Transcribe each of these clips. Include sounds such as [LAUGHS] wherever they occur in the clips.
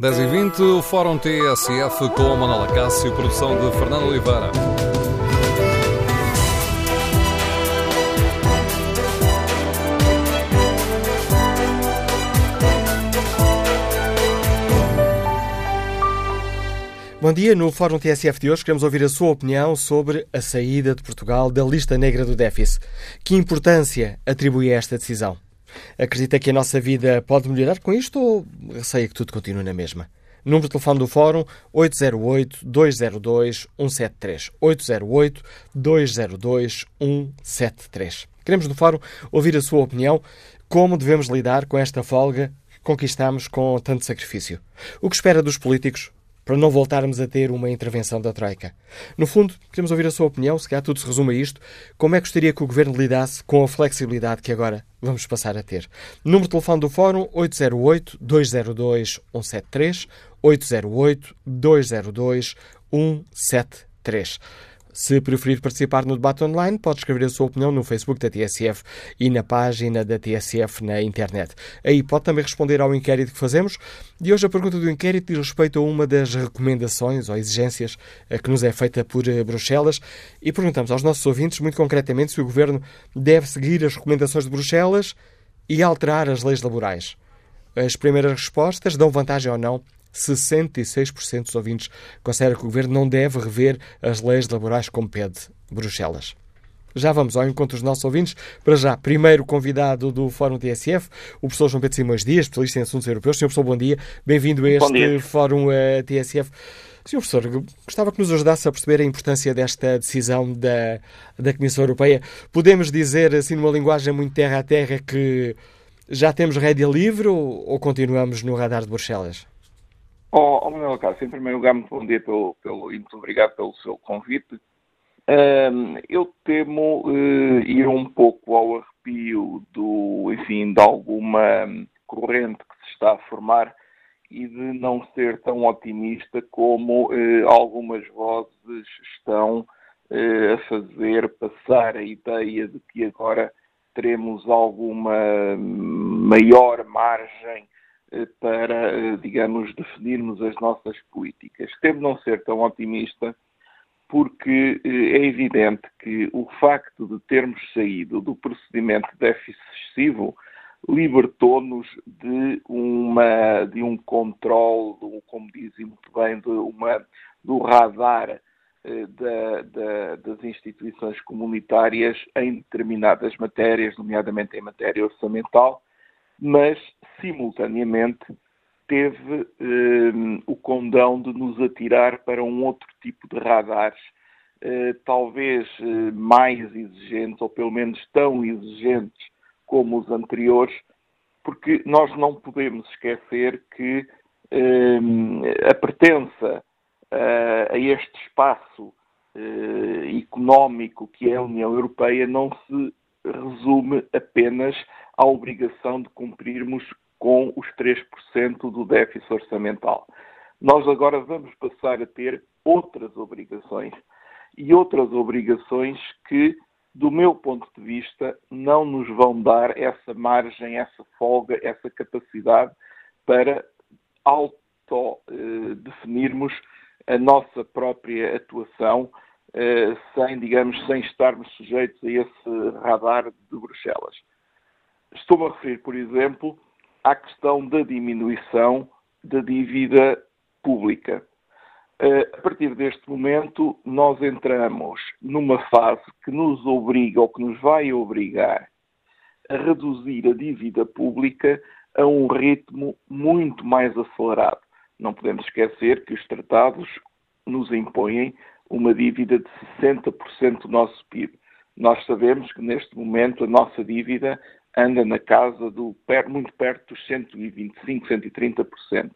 10 e 20 o Fórum TSF com Manuela Cássio, produção de Fernando Oliveira. Bom dia. No Fórum TSF de hoje queremos ouvir a sua opinião sobre a saída de Portugal da lista negra do déficit. Que importância atribui a esta decisão? Acredita que a nossa vida pode melhorar com isto ou receia que tudo continue na mesma? Número de telefone do Fórum 808-202-173. 808-202-173. Queremos no Fórum ouvir a sua opinião. Como devemos lidar com esta folga que conquistamos com tanto sacrifício? O que espera dos políticos para não voltarmos a ter uma intervenção da Troika. No fundo, queremos ouvir a sua opinião, se calhar tudo se resume a isto. Como é que gostaria que o Governo lidasse com a flexibilidade que agora vamos passar a ter? Número de telefone do Fórum 808-202-173, 808-202-173. Se preferir participar no debate online, pode escrever a sua opinião no Facebook da TSF e na página da TSF na internet. Aí pode também responder ao inquérito que fazemos. E hoje a pergunta do inquérito diz respeito a uma das recomendações ou exigências eh, que nos é feita por eh, Bruxelas e perguntamos aos nossos ouvintes, muito concretamente, se o Governo deve seguir as recomendações de Bruxelas e alterar as leis laborais. As primeiras respostas dão vantagem ou não 66% dos ouvintes consideram que o Governo não deve rever as leis laborais como pede Bruxelas. Já vamos ao encontro dos nossos ouvintes. Para já, primeiro convidado do Fórum TSF, o professor João Pedro Simões Dias, especialista em assuntos europeus. Senhor professor, bom dia. Bem-vindo a este Fórum eh, TSF. Senhor professor, gostava que nos ajudasse a perceber a importância desta decisão da, da Comissão Europeia. Podemos dizer, assim, numa linguagem muito terra a terra, que já temos rédea livre ou, ou continuamos no radar de Bruxelas? Oh, oh Manuel Cássio, em primeiro lugar, muito bom dia pelo, pelo, e muito obrigado pelo seu convite. Um, eu temo uh, ir um pouco ao arrepio do, enfim, de alguma corrente que se está a formar e de não ser tão otimista como uh, algumas vozes estão uh, a fazer passar a ideia de que agora teremos alguma maior margem para, eh, digamos, definirmos as nossas políticas. Temo não ser tão otimista, porque eh, é evidente que o facto de termos saído do procedimento de déficit excessivo libertou-nos de, de um controle, como dizem muito bem, de uma, do radar da, da, das instituições comunitárias em determinadas matérias, nomeadamente em matéria orçamental, mas, simultaneamente, teve eh, o condão de nos atirar para um outro tipo de radares, eh, talvez eh, mais exigentes, ou pelo menos tão exigentes como os anteriores, porque nós não podemos esquecer que a pertença a este espaço económico que é a União Europeia não se resume apenas à obrigação de cumprirmos com os 3% do déficit orçamental. Nós agora vamos passar a ter outras obrigações. E outras obrigações que, do meu ponto de vista, não nos vão dar essa margem, essa folga, essa capacidade para auto-definirmos a nossa própria atuação eh, sem, digamos, sem estarmos sujeitos a esse radar de Bruxelas. Estou-me a referir, por exemplo, à questão da diminuição da dívida pública. Eh, a partir deste momento, nós entramos numa fase que nos obriga ou que nos vai obrigar a reduzir a dívida pública a um ritmo muito mais acelerado. Não podemos esquecer que os tratados nos impõem uma dívida de 60% do nosso PIB. Nós sabemos que neste momento a nossa dívida anda na casa do muito perto dos 125, 130%.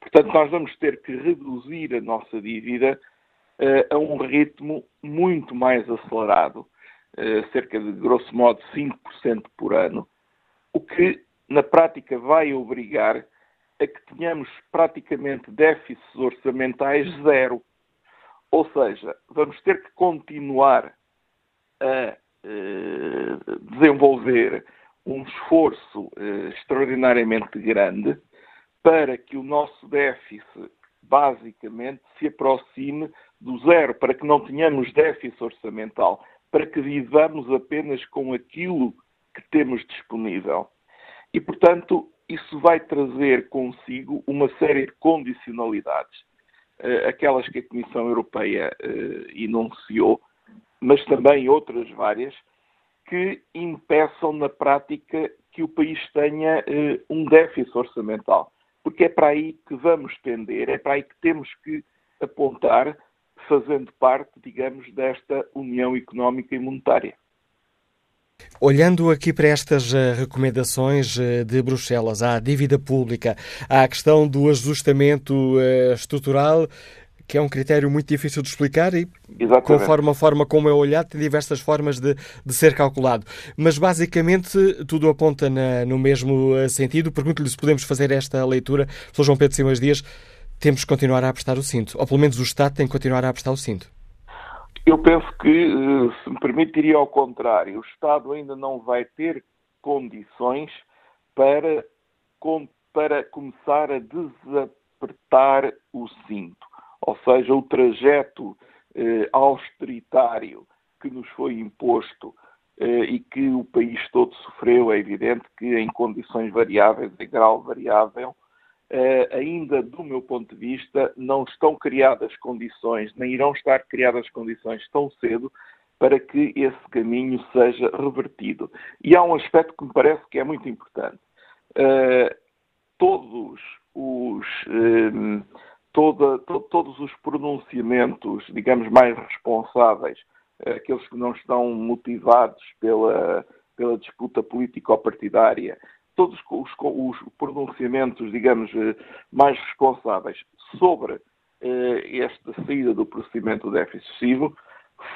Portanto, nós vamos ter que reduzir a nossa dívida uh, a um ritmo muito mais acelerado, uh, cerca de, grosso modo, 5% por ano, o que, na prática, vai obrigar a que tenhamos praticamente déficits orçamentais zero. Ou seja, vamos ter que continuar a uh, desenvolver um esforço uh, extraordinariamente grande para que o nosso déficit basicamente se aproxime do zero, para que não tenhamos déficit orçamental, para que vivamos apenas com aquilo que temos disponível. E, portanto, isso vai trazer consigo uma série de condicionalidades, eh, aquelas que a Comissão Europeia eh, enunciou, mas também outras várias, que impeçam na prática que o país tenha eh, um déficit orçamental. Porque é para aí que vamos tender, é para aí que temos que apontar, fazendo parte, digamos, desta União Económica e Monetária. Olhando aqui para estas uh, recomendações uh, de Bruxelas, à dívida pública, à questão do ajustamento uh, estrutural, que é um critério muito difícil de explicar e, Exatamente. conforme a forma como é olhado, tem diversas formas de, de ser calculado. Mas, basicamente, tudo aponta na, no mesmo sentido. Pergunto-lhe se podemos fazer esta leitura. Sr. João Pedro Simões Dias, temos que continuar a apostar o cinto. Ou, pelo menos, o Estado tem que continuar a apostar o cinto. Eu penso que, eh, se me permitiria ao contrário, o Estado ainda não vai ter condições para, para começar a desapertar o cinto. Ou seja, o trajeto eh, austeritário que nos foi imposto eh, e que o país todo sofreu, é evidente que em condições variáveis, em grau variável, ainda do meu ponto de vista, não estão criadas condições, nem irão estar criadas condições tão cedo para que esse caminho seja revertido. E há um aspecto que me parece que é muito importante. Uh, todos os. Um, eh, toda, to, todos os pronunciamentos, digamos, mais responsáveis, aqueles que não estão motivados pela, pela disputa político-partidária, todos os, os, pronunciamentos, digamos, eh, mais responsáveis sobre eh, esta saída do procedimento de déficit excessivo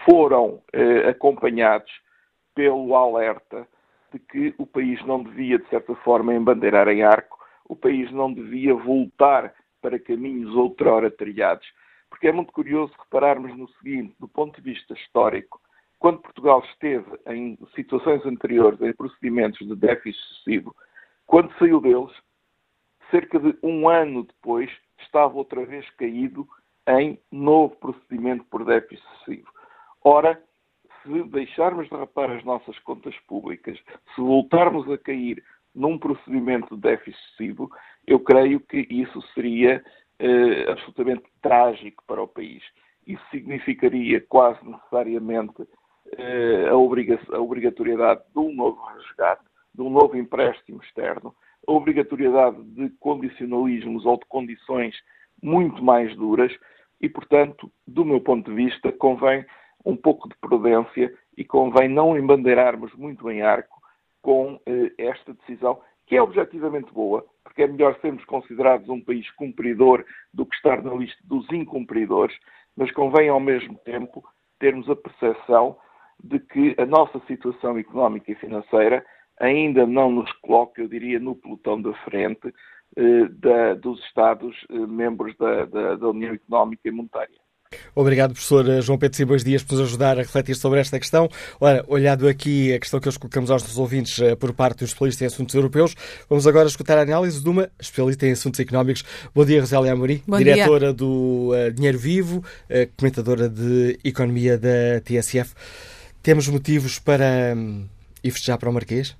foram eh, acompanhados pelo alerta de que o país não devia, de certa forma, embandeirar em arco, o país não devia voltar para caminhos outrora trilhados. Porque é muito curioso repararmos no seguinte, do ponto de vista histórico, quando Portugal esteve em situações anteriores em procedimentos de déficit excessivo, quando saiu deles, cerca de um ano depois, estava outra vez caído em novo procedimento por déficit excessivo. Ora, se deixarmos de rapar as nossas contas públicas, se voltarmos a cair num procedimento de déficit excessivo, eu creio que isso seria eh, absolutamente trágico para o país. Isso significaria quase necessariamente eh, a, a obrigatoriedade de um novo resgate, de um novo empréstimo externo, a obrigatoriedade de condicionalismos ou de condições muito mais duras e, portanto, do meu ponto de vista, convém um pouco de prudência e convém não embandeirarmos muito em arco com eh, esta decisão, que é objetivamente boa, porque é melhor sermos considerados um país cumpridor do que estar na lista dos incumpridores, mas convém ao mesmo tempo termos a percepção de que a nossa situação económica e financeira ainda não nos coloca, eu diria, no pelotão da frente eh, da, dos Estados eh, membros da, da, da, União Económica e Monetária. Obrigado, professor eh, João Pedro Simões Dias, por nos ajudar a refletir sobre esta questão. Ora, olhado aqui a questão que hoje colocamos aos nossos ouvintes por parte dos especialistas em assuntos europeus, vamos agora escutar a análise de uma especialista em assuntos económicos. Bom dia, Rosélia Amorim, Bom diretora dia. do uh, Dinheiro Vivo, uh, comentadora de Economia da TSF. Temos motivos para um, ir festejar para o Marquês?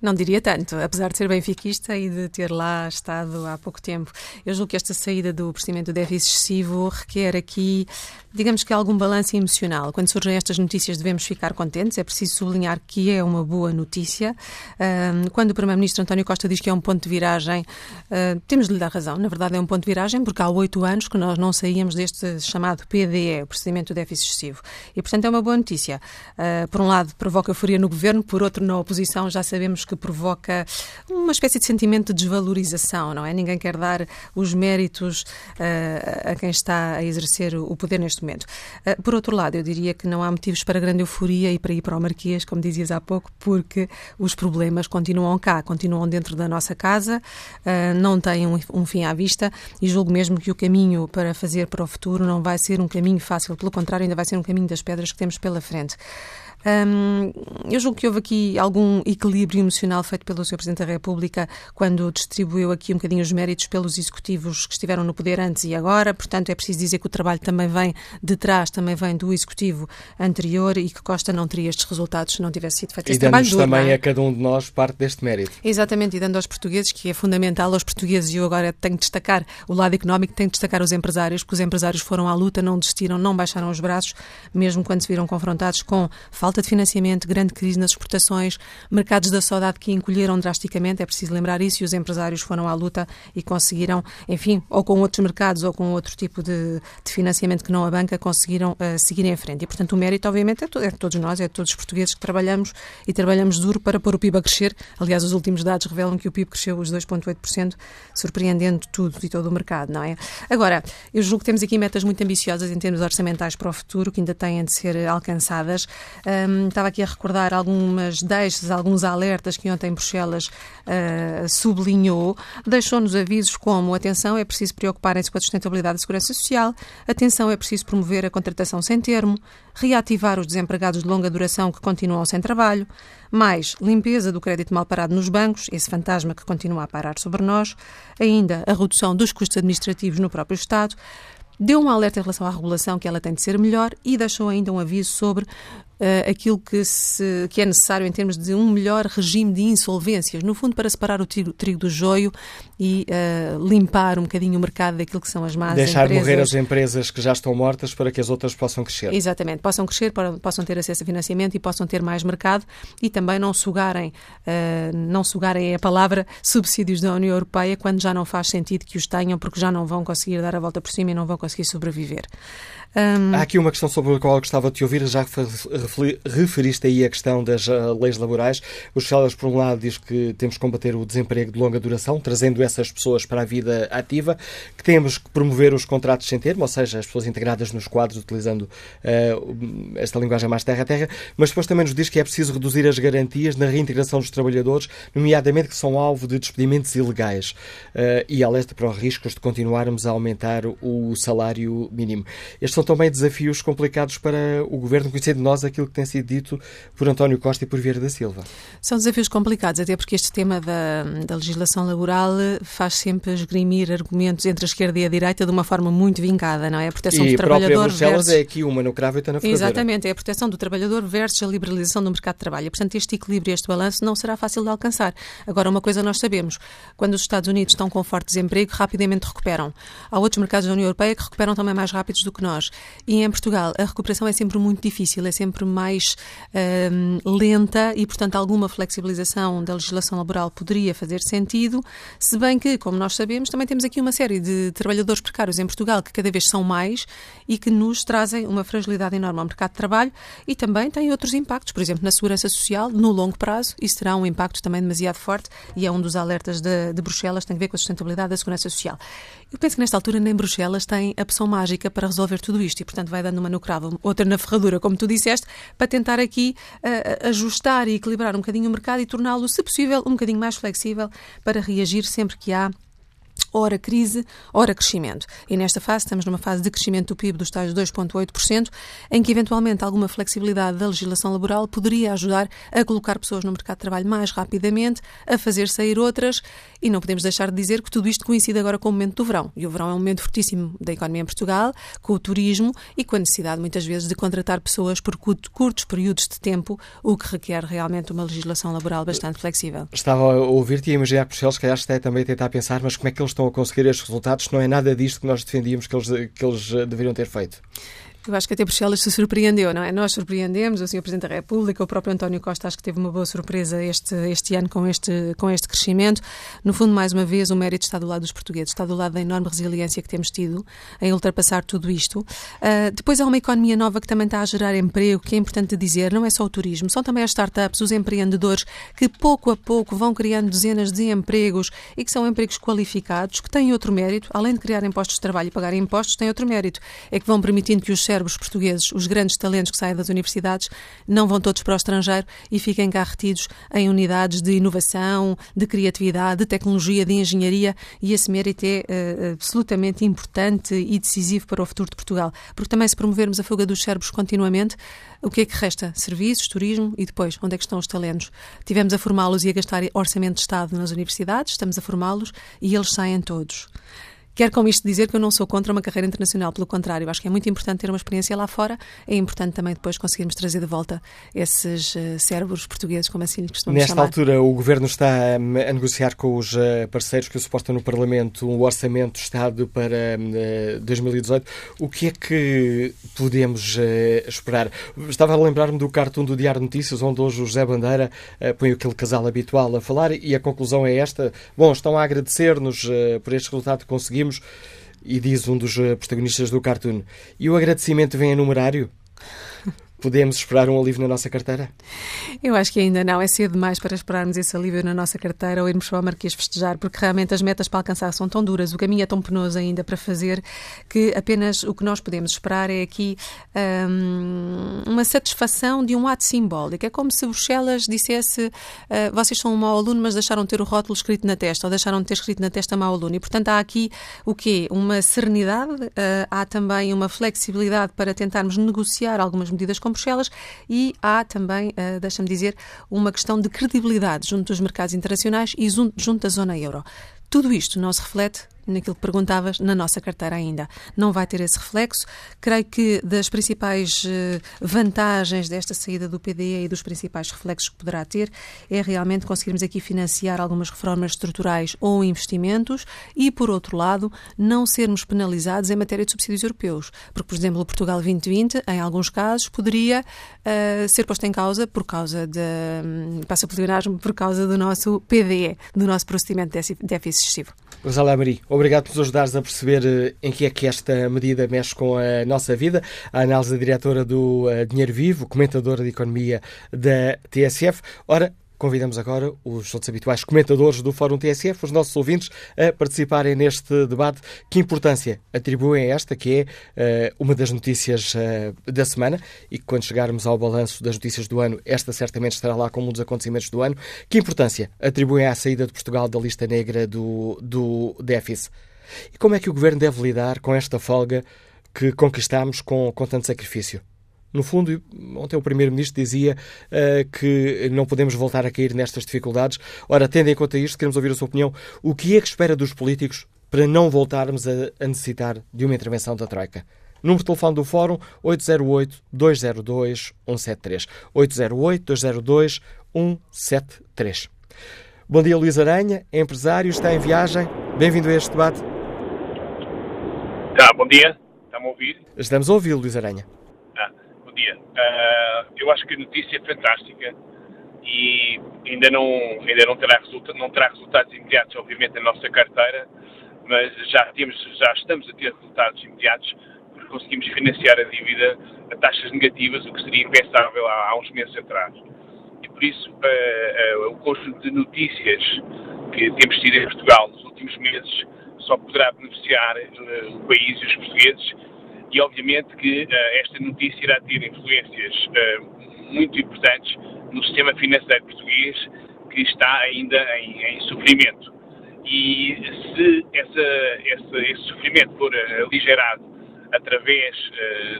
Não diria tanto, apesar de ser benfiquista e de ter lá estado há pouco tempo. Eu julgo que esta saída do procedimento do déficit excessivo requer aqui, digamos que algum balanço emocional. Quando surgem estas notícias devemos ficar contentes, é preciso sublinhar que é uma boa notícia. Quando o Primeiro-Ministro António Costa diz que é um ponto de viragem, ah, temos de lhe dar razão. Na verdade é um ponto de viragem porque há oito anos que nós não saíamos deste chamado PDE, o procedimento do déficit excessivo. E, portanto, é uma boa notícia. Ah, por um lado, provoca euforia no Governo, por outro, na oposição, já sabemos que provoca uma espécie de sentimento de desvalorização, não é? Ninguém quer dar os méritos uh, a quem está a exercer o poder neste momento. Uh, por outro lado, eu diria que não há motivos para grande euforia e para ir para o Marquês, como dizias há pouco, porque os problemas continuam cá, continuam dentro da nossa casa, uh, não têm um, um fim à vista e julgo mesmo que o caminho para fazer para o futuro não vai ser um caminho fácil, pelo contrário, ainda vai ser um caminho das pedras que temos pela frente. Eu julgo que houve aqui algum equilíbrio emocional feito pelo Sr. Presidente da República quando distribuiu aqui um bocadinho os méritos pelos executivos que estiveram no poder antes e agora. Portanto, é preciso dizer que o trabalho também vem de trás, também vem do executivo anterior e que Costa não teria estes resultados se não tivesse sido feito e esse trabalho duro. também é? a cada um de nós parte deste mérito. Exatamente, e dando aos portugueses, que é fundamental aos portugueses, e eu agora tenho de destacar o lado económico, tenho de destacar os empresários, porque os empresários foram à luta, não desistiram, não baixaram os braços, mesmo quando se viram confrontados com falta de financiamento, grande crise nas exportações, mercados da saudade que encolheram drasticamente, é preciso lembrar isso, e os empresários foram à luta e conseguiram, enfim, ou com outros mercados ou com outro tipo de, de financiamento que não a banca, conseguiram uh, seguir em frente. E, portanto, o mérito, obviamente, é, to é de todos nós, é de todos os portugueses que trabalhamos e trabalhamos duro para pôr o PIB a crescer. Aliás, os últimos dados revelam que o PIB cresceu os 2,8%, surpreendendo tudo e todo o mercado, não é? Agora, eu julgo que temos aqui metas muito ambiciosas em termos orçamentais para o futuro, que ainda têm de ser alcançadas. Um, estava aqui a recordar algumas deixas, alguns alertas que ontem Bruxelas uh, sublinhou. Deixou-nos avisos como, atenção, é preciso preocuparem-se com a sustentabilidade da segurança social, atenção, é preciso promover a contratação sem termo, reativar os desempregados de longa duração que continuam sem trabalho, mais limpeza do crédito mal parado nos bancos, esse fantasma que continua a parar sobre nós, ainda a redução dos custos administrativos no próprio Estado, deu um alerta em relação à regulação que ela tem de ser melhor e deixou ainda um aviso sobre uh, aquilo que, se, que é necessário em termos de um melhor regime de insolvências, no fundo para separar o trigo, trigo do joio e uh, limpar um bocadinho o mercado daquilo que são as más Deixar empresas. morrer as empresas que já estão mortas para que as outras possam crescer. Exatamente, possam crescer, possam ter acesso a financiamento e possam ter mais mercado e também não sugarem, uh, não sugarem a palavra subsídios da União Europeia quando já não faz sentido que os tenham porque já não vão conseguir dar a volta por cima e não vão conseguir sobreviver. Um... Há aqui uma questão sobre a qual eu gostava de te ouvir, já referiste aí a questão das uh, leis laborais. Os Celas, por um lado, diz que temos que combater o desemprego de longa duração, trazendo essas pessoas para a vida ativa, que temos que promover os contratos sem termo, ou seja, as pessoas integradas nos quadros, utilizando uh, esta linguagem mais terra a terra, mas depois também nos diz que é preciso reduzir as garantias na reintegração dos trabalhadores, nomeadamente que são alvo de despedimentos ilegais, uh, e alerta para os riscos de continuarmos a aumentar o salário mínimo. Estes são também desafios complicados para o Governo, conhecer de nós aquilo que tem sido dito por António Costa e por Vieira da Silva. São desafios complicados, até porque este tema da, da legislação laboral faz sempre esgrimir argumentos entre a esquerda e a direita de uma forma muito vincada, não é? A proteção e do trabalhador versus... é aqui uma no cravo e outra na. Exatamente, é a proteção do trabalhador versus a liberalização do mercado de trabalho. Portanto, este equilíbrio, este balanço não será fácil de alcançar. Agora, uma coisa nós sabemos, quando os Estados Unidos estão com forte desemprego, rapidamente recuperam. Há outros mercados da União Europeia que recuperam também mais rápidos do que nós. E em Portugal a recuperação é sempre muito difícil, é sempre mais um, lenta e, portanto, alguma flexibilização da legislação laboral poderia fazer sentido, se bem que, como nós sabemos, também temos aqui uma série de trabalhadores precários em Portugal que cada vez são mais e que nos trazem uma fragilidade enorme ao mercado de trabalho e também têm outros impactos, por exemplo, na segurança social, no longo prazo, isso terá um impacto também demasiado forte e é um dos alertas de, de Bruxelas, tem a ver com a sustentabilidade da segurança social. Eu penso que nesta altura nem Bruxelas tem a opção mágica para resolver tudo isto e, portanto, vai dando uma no cravo, outra na ferradura, como tu disseste, para tentar aqui uh, ajustar e equilibrar um bocadinho o mercado e torná-lo, se possível, um bocadinho mais flexível para reagir sempre que há ora crise, ora crescimento. E nesta fase estamos numa fase de crescimento do PIB dos tais 2,8%, em que eventualmente alguma flexibilidade da legislação laboral poderia ajudar a colocar pessoas no mercado de trabalho mais rapidamente, a fazer sair outras, e não podemos deixar de dizer que tudo isto coincide agora com o momento do verão. E o verão é um momento fortíssimo da economia em Portugal, com o turismo e com a necessidade muitas vezes de contratar pessoas por curtos períodos de tempo, o que requer realmente uma legislação laboral bastante flexível. Estava a ouvir-te e a imaginar que se calhar, está também a tentar pensar, mas como é que eles estão a conseguir estes resultados, não é nada disto que nós defendíamos que eles, que eles deveriam ter feito. Eu acho que até Bruxelas se surpreendeu, não é? Nós surpreendemos, o Sr. Presidente da República, o próprio António Costa, acho que teve uma boa surpresa este, este ano com este, com este crescimento. No fundo, mais uma vez, o mérito está do lado dos portugueses, está do lado da enorme resiliência que temos tido em ultrapassar tudo isto. Uh, depois há uma economia nova que também está a gerar emprego, que é importante dizer, não é só o turismo, são também as startups, os empreendedores que pouco a pouco vão criando dezenas de empregos e que são empregos qualificados, que têm outro mérito, além de criar impostos de trabalho e pagar impostos, têm outro mérito, é que vão permitindo que os cérebros portugueses, os grandes talentos que saem das universidades, não vão todos para o estrangeiro e fiquem cá retidos em unidades de inovação, de criatividade, de tecnologia, de engenharia e esse mérito é uh, absolutamente importante e decisivo para o futuro de Portugal. Porque também se promovermos a fuga dos cérebros continuamente, o que é que resta? Serviços, turismo e depois, onde é que estão os talentos? Tivemos a formá-los e a gastar orçamento de Estado nas universidades, estamos a formá-los e eles saem todos. Quero com isto dizer que eu não sou contra uma carreira internacional, pelo contrário, acho que é muito importante ter uma experiência lá fora, é importante também depois conseguirmos trazer de volta esses uh, cérebros portugueses, como assim lhes costumamos Nesta chamar. altura, o Governo está a negociar com os uh, parceiros que o suportam no Parlamento um orçamento de Estado para uh, eh, 2018. O que é que podemos esperar? Estava a lembrar-me do cartoon do Diário Notícias, onde hoje o José Bandeira põe aquele casal habitual a falar e a conclusão é esta. Bom, estão a agradecer-nos por este resultado que conseguimos e diz um dos eh, protagonistas do cartoon. E o agradecimento vem em numerário? [LAUGHS] Podemos esperar um alívio na nossa carteira? Eu acho que ainda não. É cedo demais para esperarmos esse alívio na nossa carteira ou irmos para o Marquês festejar, porque realmente as metas para alcançar são tão duras, o caminho é tão penoso ainda para fazer, que apenas o que nós podemos esperar é aqui hum, uma satisfação de um ato simbólico. É como se Bruxelas dissesse uh, vocês são um mau aluno, mas deixaram de ter o rótulo escrito na testa, ou deixaram de ter escrito na testa mau aluno. E, portanto, há aqui o quê? Uma serenidade, uh, há também uma flexibilidade para tentarmos negociar algumas medidas com Bruxelas e há também, uh, deixa-me dizer, uma questão de credibilidade junto dos mercados internacionais e junto da zona euro. Tudo isto não se reflete naquilo que perguntavas, na nossa carteira ainda. Não vai ter esse reflexo. Creio que das principais eh, vantagens desta saída do PDE e dos principais reflexos que poderá ter é realmente conseguirmos aqui financiar algumas reformas estruturais ou investimentos e, por outro lado, não sermos penalizados em matéria de subsídios europeus. Porque, por exemplo, o Portugal 2020, em alguns casos, poderia uh, ser posto em causa por causa de, um, passa por por causa do nosso PDE, do nosso procedimento de déficit excessivo. Rosalá Mari, obrigado por nos ajudares a perceber eh, em que é que esta medida mexe com a nossa vida. A análise da diretora do eh, Dinheiro Vivo, comentadora de economia da TSF. Ora, Convidamos agora os outros habituais comentadores do Fórum TSF, os nossos ouvintes, a participarem neste debate. Que importância atribuem a esta, que é uh, uma das notícias uh, da semana, e que quando chegarmos ao balanço das notícias do ano, esta certamente estará lá como um dos acontecimentos do ano. Que importância atribuem à saída de Portugal da lista negra do, do déficit? E como é que o Governo deve lidar com esta folga que conquistamos com, com tanto sacrifício? No fundo, ontem o Primeiro-Ministro dizia uh, que não podemos voltar a cair nestas dificuldades. Ora, tendo em conta isto, queremos ouvir a sua opinião. O que é que espera dos políticos para não voltarmos a, a necessitar de uma intervenção da Troika? Número de telefone do Fórum 808-202-173. 808-202-173. Bom dia, Luís Aranha, empresário, está em viagem. Bem-vindo a este debate. Tá, bom dia. Está-me a ouvir? Estamos a ouvir, Luís Aranha dia. Uh, eu acho que a notícia é fantástica e ainda não, ainda não, terá, resulta, não terá resultados imediatos, obviamente, na nossa carteira, mas já, temos, já estamos a ter resultados imediatos porque conseguimos financiar a dívida a taxas negativas, o que seria impensável há, há uns meses atrás. E por isso, uh, uh, o conjunto de notícias que temos tido em Portugal nos últimos meses só poderá beneficiar o país e os portugueses e obviamente que uh, esta notícia irá ter influências uh, muito importantes no sistema financeiro português que está ainda em, em sofrimento. E se essa, essa, esse sofrimento for uh, aligerado através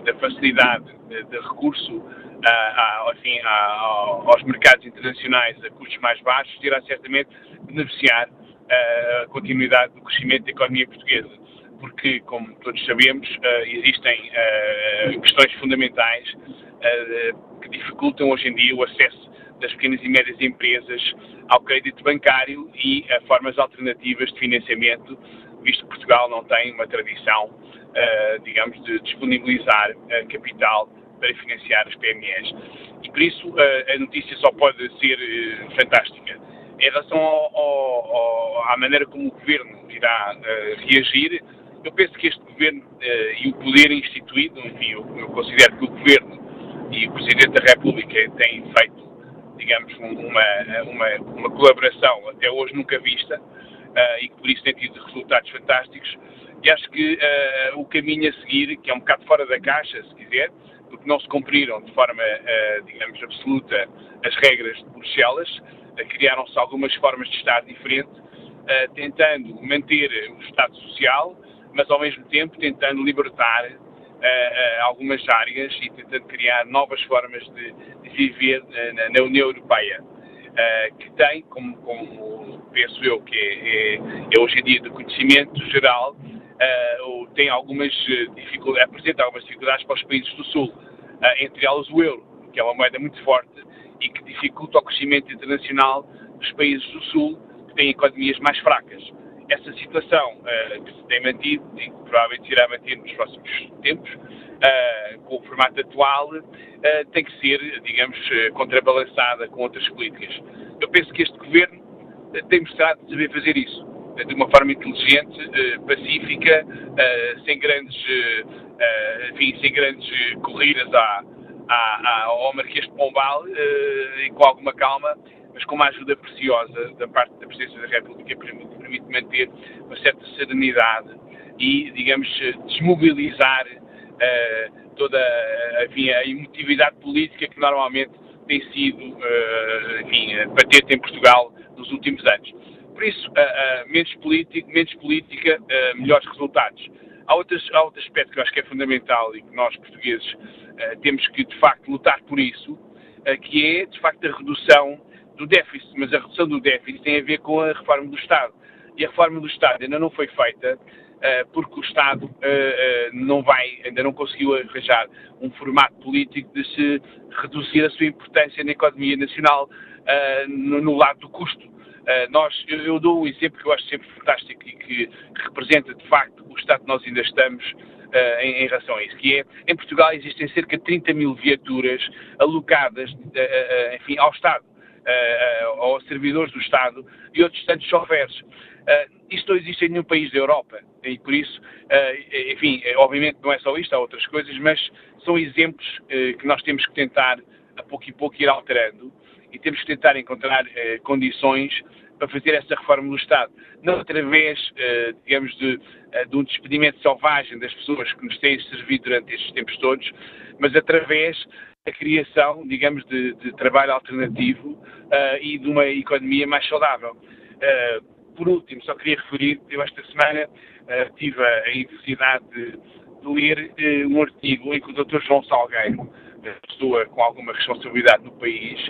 da facilidade de, de recurso a, enfim, a, aos mercados internacionais a custos mais baixos, irá certamente beneficiar a continuidade do crescimento da economia portuguesa porque, como todos sabemos, uh, existem uh, questões fundamentais uh, que dificultam hoje em dia o acesso das pequenas e médias empresas ao crédito bancário e a formas alternativas de financiamento, visto que Portugal não tem uma tradição, digamos, de disponibilizar capital para financiar as PMEs. E por isso a notícia só pode ser fantástica. Em relação ao, ao, à maneira como o Governo irá reagir, eu penso que este governo uh, e o poder instituído, enfim, eu, eu, considero que o governo e o Presidente da República têm feito, digamos, uma, uma, uma colaboração até hoje nunca vista uh, e que por isso tem tido resultados fantásticos. E acho que uh, o caminho a seguir, que é um bocado fora da caixa, se quiser, porque não se cumpriram de forma, digamos, absoluta as regras de Bruxelas, criaram-se algumas formas de Estado diferente, tentando manter o Estado Social, mas ao mesmo tempo tentando libertar algumas áreas e tentando criar novas formas de, de viver na, na União Europeia. Uh, que tem, como, como, penso eu que é, é, é, hoje em dia de conhecimento geral, uh, tem algumas dificuldades, apresenta algumas dificuldades para os países do Sul, uh, entre elas o euro, que é uma moeda muito forte e que dificulta o crescimento internacional dos países do Sul, que têm economias mais fracas. Essa situação que se tem mantido e que provavelmente irá manter nos próximos tempos, uh, com o formato atual, uh, tem que ser, digamos, uh, contrabalançada com outras políticas. Eu penso que este governo tem mostrado saber fazer isso, de uma forma inteligente, pacífica, sem grandes, enfim, sem grandes corridas à, à, ao Marquês de Pombal e com alguma calma, mas com uma ajuda preciosa da parte da Presidência da República que permite manter uma certa serenidade e, digamos, desmobilizar uh, toda enfim, a emotividade política que normalmente tem sido uh, patente em Portugal nos últimos anos. Por isso, uh, menos, político, menos política, melhores resultados. Há, outros, há outro aspecto que eu acho que é fundamental e que nós, portugueses, temos que, de facto, lutar por isso, que é, de facto, a redução do déficit. Mas a redução do déficit tem a ver com a reforma do Estado. E a reforma do Estado ainda não foi feita eh, porque o Estado eh, eh, não vai, ainda não conseguiu arranjar um formato político de se reduzir a sua importância na economia nacional no lado do custo. nós, eu, dou um exemplo que eu acho sempre fantástico e que, representa de facto o estado que nós ainda estamos Uh, em, em, relação a isso, que é, em Portugal existem cerca de 30 mil viaturas alocadas, uh, uh, enfim, ao Estado, aos servidores do Estado e outros tantos choferes. isto não existe em nenhum país da Europa e por isso, uh, enfim, obviamente não é só isto, há outras coisas, mas são exemplos uh, que nós temos que tentar, a pouco e pouco, ir alterando e temos que tentar encontrar uh, condições para fazer essa reforma do Estado. Não através, digamos, de, de, um despedimento selvagem das pessoas que nos têm servido durante estes tempos todos, mas através da criação, digamos, de, de trabalho alternativo e de uma economia mais saudável. por último, só queria referir, eu esta semana uh, tive a infelicidade de, de ler uh, um artigo em que o Dr. João Salgueiro, pessoa com alguma responsabilidade no país,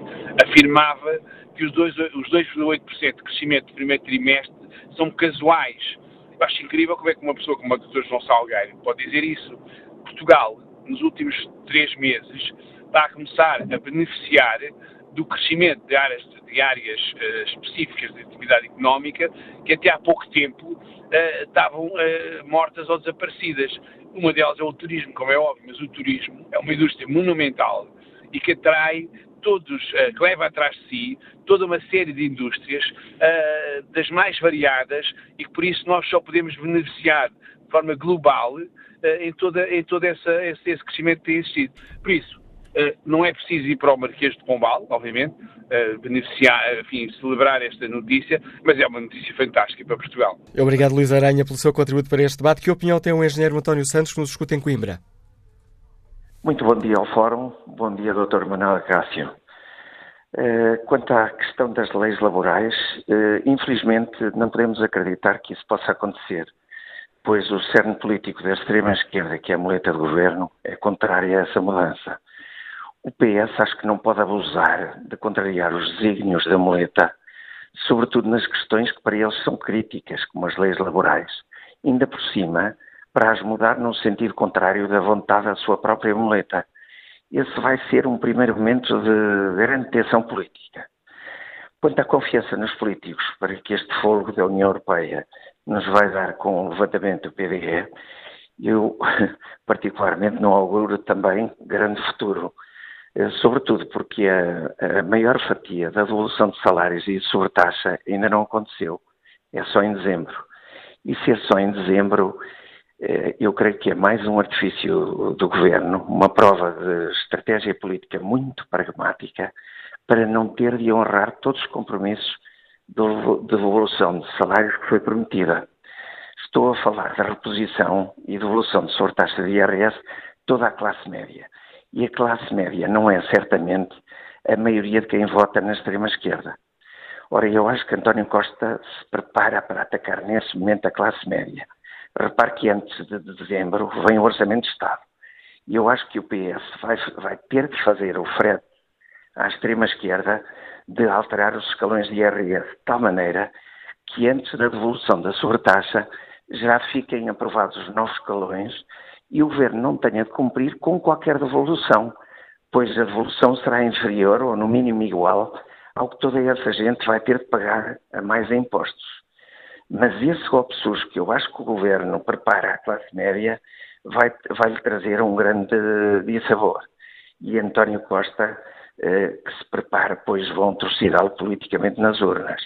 afirmava que os 2,8% de crescimento do primeiro trimestre são casuais. Eu acho incrível como é que uma pessoa como o Dr. João Salgueiro pode dizer isso. Portugal, nos últimos três meses, está a começar a beneficiar do crescimento de áreas, de áreas uh, específicas de atividade económica que até há pouco tempo uh, estavam uh, mortas ou desaparecidas. Uma delas é o turismo, como é óbvio, mas o turismo é uma indústria monumental e que atrai todos, que leva atrás de si toda uma série de indústrias das mais variadas e que por isso nós só podemos beneficiar de forma global em, toda, em todo essa, esse, esse crescimento que tem existido. Por isso, não é preciso ir para o Marquês de Pombal, obviamente, eh, beneficiar, enfim, celebrar esta notícia, mas é uma notícia fantástica para Portugal. Obrigado, Luís Aranha, pelo seu contributo para este debate. Que opinião tem o engenheiro António Santos que nos escuta em Coimbra? Muito bom dia ao Fórum, bom dia, Dr. Manuel Cássio. Eh, quanto à questão das leis laborais, infelizmente não podemos acreditar que isso possa acontecer, pois o cerne político da extrema-esquerda, que é a muleta do governo, é contrário a essa mudança. O PS acho que não pode abusar de contrariar os desígnios da muleta, sobretudo nas questões que para eles são críticas, como as leis laborais. Ainda por cima, para as mudar num sentido contrário da vontade da sua própria muleta. Esse vai ser um primeiro momento de grande tensão política. Quanto à confiança nos políticos para que este fogo da União Europeia nos vai dar com o levantamento do PDE, eu [LAUGHS] particularmente não auguro também grande futuro sobretudo porque a, a, maior fatia da devolução de salários e de sobretaxa ainda não aconteceu, é só em dezembro. E se é só em dezembro, eh, eu creio que é mais um artifício do governo, uma prova de estratégia política muito pragmática para não ter de honrar todos os compromissos de devolução de salários que foi prometida. Estou a falar da reposição e devolução de taxa de IRS toda a classe média. E a classe média não é certamente a maioria de quem vota na extrema-esquerda. Ora, eu acho que António Costa se prepara para atacar nesse momento a classe média. Repare que antes de dezembro vem o Orçamento de Estado. E eu acho que o PS vai, vai ter que fazer o frete à extrema-esquerda de alterar os escalões de IRS de tal maneira que antes da devolução da sobretaxa já fiquem aprovados os novos escalões e o Governo não tenha de cumprir com qualquer devolução, pois a devolução será inferior ou no mínimo igual ao que toda essa gente vai ter de pagar a mais impostos. Mas esse golpe sujo que eu acho que o Governo prepara à classe média vai, vai lhe trazer um grande dissabor. E António Costa, eh, que se prepara, pois vão torcidá-lo politicamente nas urnas.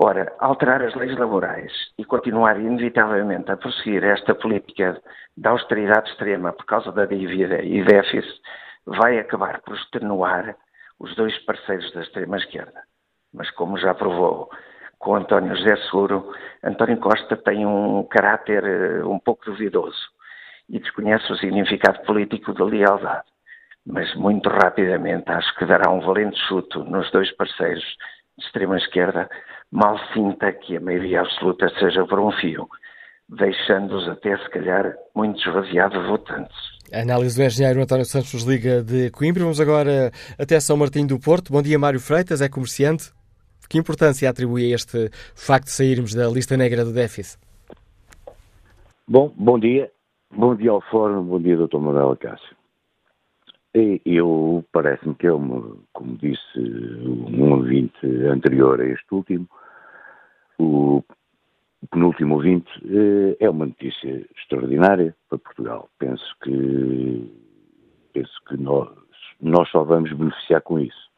Ora, alterar as leis laborais e continuar inevitavelmente a prosseguir esta política de austeridade extrema por causa da dívida e déficit vai acabar por extenuar os dois parceiros da extrema-esquerda. Mas como já provou com António José Seguro, António Costa tem um caráter eh, um pouco duvidoso e desconhece o significado político da lealdade. Mas muito rapidamente acho que dará um valente chuto nos dois parceiros de extrema-esquerda, mal sinta que a maioria absoluta seja por um fio, deixando-os até, se calhar, muito esvaziados votantes. A análise do engenheiro António Santos Liga de Coimbra. Vamos agora até São Martinho do Porto. Bom dia, Mário Freitas, é comerciante. Que importância atribui a este facto de sairmos da lista negra do déficit? Bom, bom dia. Bom dia ao Fórum, bom dia, Dr. Manuel Cássio. Eu, parece-me que é uma, como disse um ouvinte anterior a este último, o penúltimo ouvinte, eh, é uma notícia extraordinária para Portugal. Penso que, penso que nós, nós só vamos beneficiar com isso.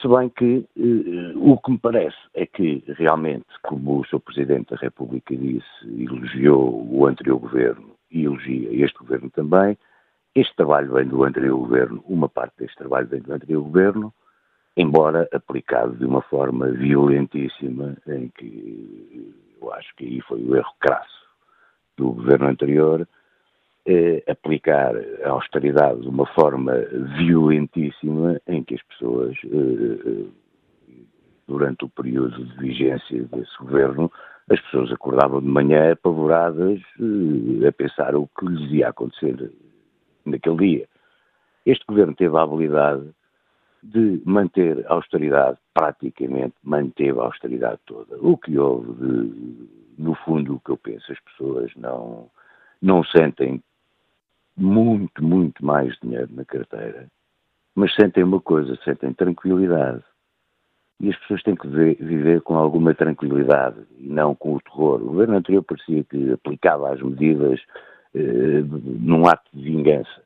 Se bem que eh, o que me parece é que realmente, como o Sr. Presidente da República disse, elogiou o anterior governo e elogia este governo também, este trabalho vem do anterior governo, uma parte deste trabalho vem do anterior governo, embora aplicado de uma forma violentíssima, em que eu acho que aí foi o erro crasso do governo anterior, eh, aplicar a austeridade de uma forma violentíssima em que as pessoas, eh, durante o período de vigência desse governo, as pessoas acordavam de manhã apavoradas eh, a pensar o que lhes ia acontecer naquele dia. Este governo teve a habilidade de manter a austeridade, praticamente manteve a austeridade toda. O que houve, de, no fundo, o que eu penso, as pessoas não, não sentem muito, muito mais dinheiro na carteira, mas sentem uma coisa, sentem tranquilidade. E as pessoas têm que viver, viver com alguma tranquilidade e não com o terror. O governo anterior parecia que aplicava as medidas eh, num ato de vingança.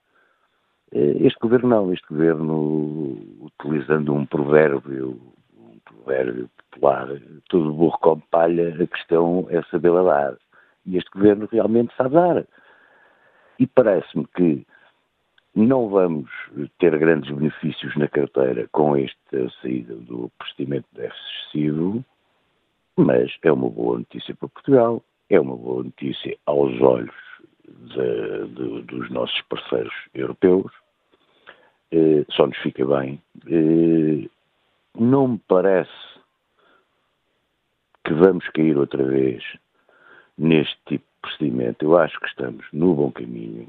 Eh, este governo não, este governo, utilizando um provérbio, um provérbio popular, todo burro come palha, a questão é saber lavar. E este governo realmente sabe dar. E parece-me que não vamos ter grandes benefícios na carteira com esta saída do procedimento de déficit excessivo, mas é uma boa notícia para Portugal, é uma boa notícia aos olhos de, de, dos nossos parceiros europeus, eh, só nos fica bem. Eh, não me parece que vamos cair outra vez neste tipo de procedimento. Eu acho que estamos no bom caminho.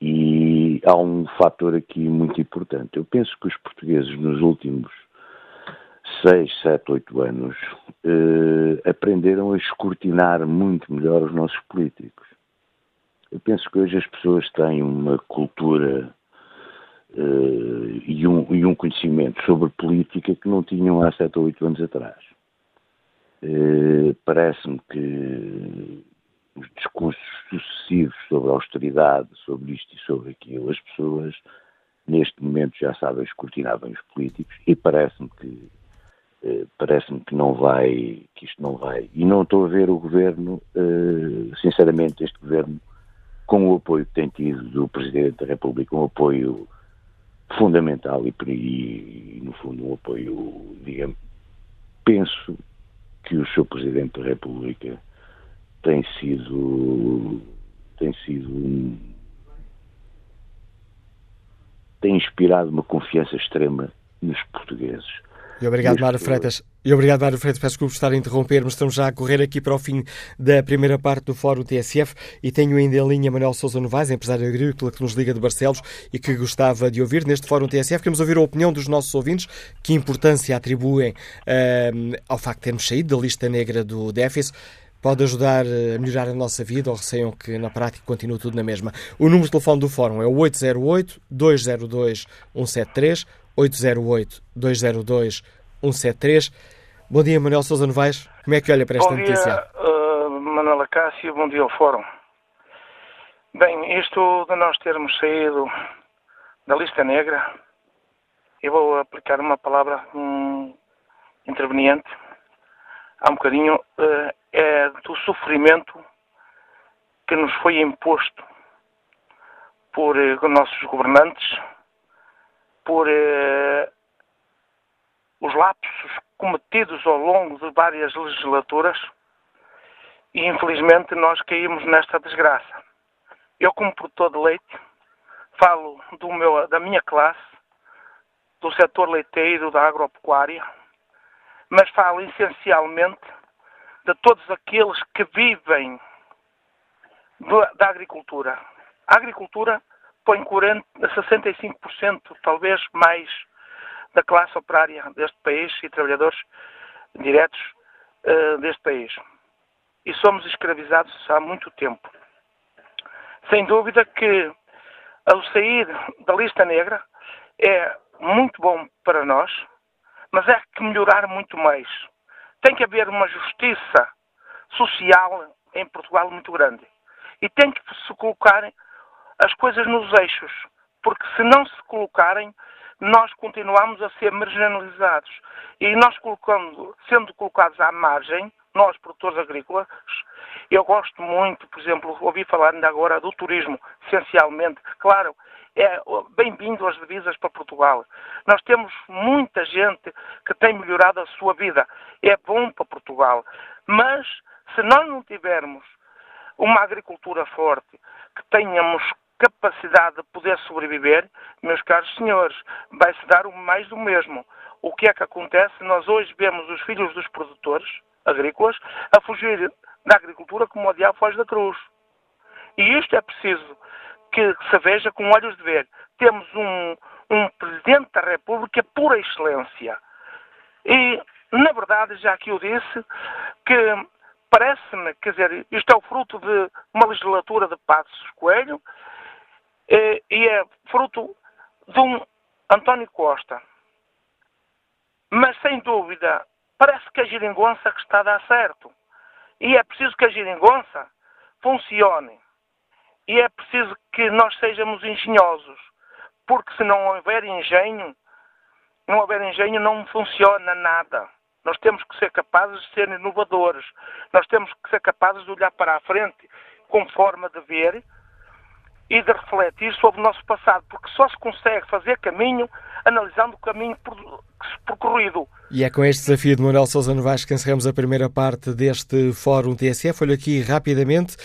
E há um fator aqui muito importante. Eu penso que os portugueses nos últimos seis, sete, oito anos eh, aprenderam a escrutinar muito melhor os nossos políticos. Eu penso que hoje as pessoas têm uma cultura uh, e, um, e, um, conhecimento sobre política que não tinham há sete ou oito anos atrás. Uh, Parece-me que os discursos sucessivos sobre austeridade, sobre isto e sobre aquilo, as pessoas neste momento já sabem escrutinar bem os políticos e parece-me que uh, parece-me que não vai, que isto não vai. E não estou a ver o governo, sinceramente, este governo com o apoio que tem tido do Presidente da República, um apoio fundamental e, e, no fundo, um apoio, digamos, penso que o Sr. Presidente da República tem sido tem sido um, tem inspirado uma confiança extrema nos portugueses. E obrigado, Mário Freitas. E obrigado, Mário Freitas. Peço desculpa por estar a interromper, mas estamos já a correr aqui para o fim da primeira parte do Fórum TSF e tenho ainda em linha Manuel Sousa Novaes, empresário agrícola que nos liga de Barcelos e que gostava de ouvir neste Fórum TSF. Queremos ouvir a opinião dos nossos ouvintes, que importância atribuem uh, ao facto de termos saído da lista negra do déficit pode ajudar a melhorar a nossa vida ou receiam que na prática continue tudo na mesma. O número de telefone do Fórum é o 808-202-173, 808-202-173. Bom dia, Manuel Sousa Novaes. Como é que olha para esta bom notícia? Bom dia, uh, Manuela Cássio. Bom dia ao Fórum. Bem, isto de nós termos saído da lista negra, eu vou aplicar uma palavra um, interveniente há um bocadinho, uh, é do sofrimento que nos foi imposto por uh, nossos governantes, por uh, os lapsos cometidos ao longo de várias legislaturas e infelizmente nós caímos nesta desgraça. Eu como produtor de leite falo meu, da minha classe, do setor leiteiro, da agropecuária, mas falo essencialmente de todos aqueles que vivem da agricultura. A agricultura põe 40, 65%, talvez mais, da classe operária deste país e trabalhadores diretos uh, deste país. E somos escravizados há muito tempo. Sem dúvida que ao sair da lista negra é muito bom para nós, mas é que melhorar muito mais. Tem que haver uma justiça social em Portugal muito grande. E tem que se colocar as coisas nos eixos, porque se não se colocarem, nós continuamos a ser marginalizados. E nós colocando, sendo colocados à margem, nós produtores agrícolas, eu gosto muito, por exemplo, ouvi falar ainda agora do turismo, essencialmente. Claro, é bem-vindo as divisas para Portugal. Nós temos muita gente que tem melhorado a sua vida. É bom para Portugal. Mas se nós não tivermos uma agricultura forte, que tenhamos capacidade de poder sobreviver, meus caros senhores, vai-se dar mais do mesmo. O que é que acontece? Nós hoje vemos os filhos dos produtores agrícolas a fugir da agricultura como o diabo foge da cruz. E isto é preciso que se veja com olhos de ver. Temos um, um Presidente da República por excelência. E, na verdade, já que eu disse, que parece-me, quer dizer, isto é o fruto de uma legislatura de Passos Coelho e, e é fruto de um António Costa. Mas, sem dúvida, parece que a geringonça que está a dar certo. E é preciso que a geringonça funcione. E é preciso que nós sejamos engenhosos, porque se não houver engenho, não houver engenho não funciona nada. Nós temos que ser capazes de ser inovadores. Nós temos que ser capazes de olhar para a frente com forma de ver e de refletir sobre o nosso passado, porque só se consegue fazer caminho analisando o caminho percorrido. E é com este desafio de Manuel Sousa Novaes que encerramos a primeira parte deste Fórum TSF. Olho aqui rapidamente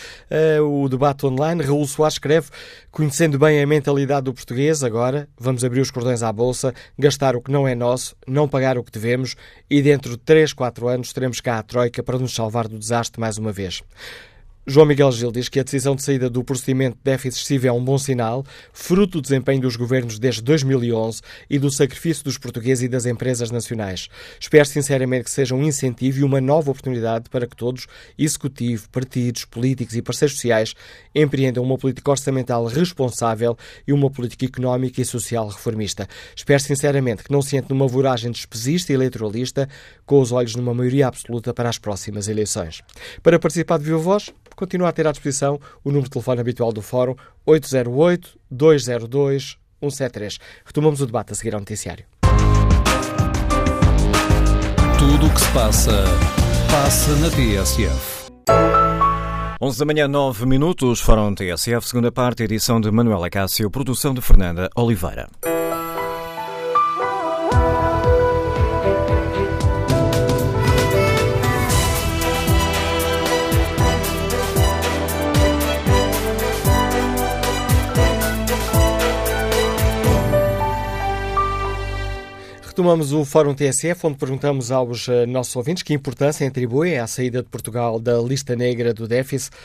uh, o debate online. Raul Soares escreve, conhecendo bem a mentalidade do português, agora vamos abrir os cordões à bolsa, gastar o que não é nosso, não pagar o que devemos e dentro de 3, 4 anos teremos cá a Troika para nos salvar do desastre mais uma vez. João Miguel Gil diz que a decisão de saída do procedimento de déficit excessivo é um bom sinal, fruto do desempenho dos governos desde 2011 e do sacrifício dos portugueses e das empresas nacionais. Espero sinceramente que seja um incentivo e uma nova oportunidade para que todos, executivo, partidos, políticos e parceiros sociais, empreendam uma política orçamental responsável e uma política económica e social reformista. Espero sinceramente que não se entre numa voragem despesista e eleitoralista com os olhos numa maioria absoluta para as próximas eleições. Para participar de Viva Voz, continua a ter à disposição o número de telefone habitual do Fórum 808-202-173. Retomamos o debate a seguir ao noticiário. Tudo o que se passa, passa na TSF. 11 da manhã, 9 minutos, Fórum TSF, segunda parte, edição de Manuela Cássio, produção de Fernanda Oliveira. Retomamos o Fórum TSF, onde perguntamos aos uh, nossos ouvintes que importância atribuem à saída de Portugal da lista negra do déficit.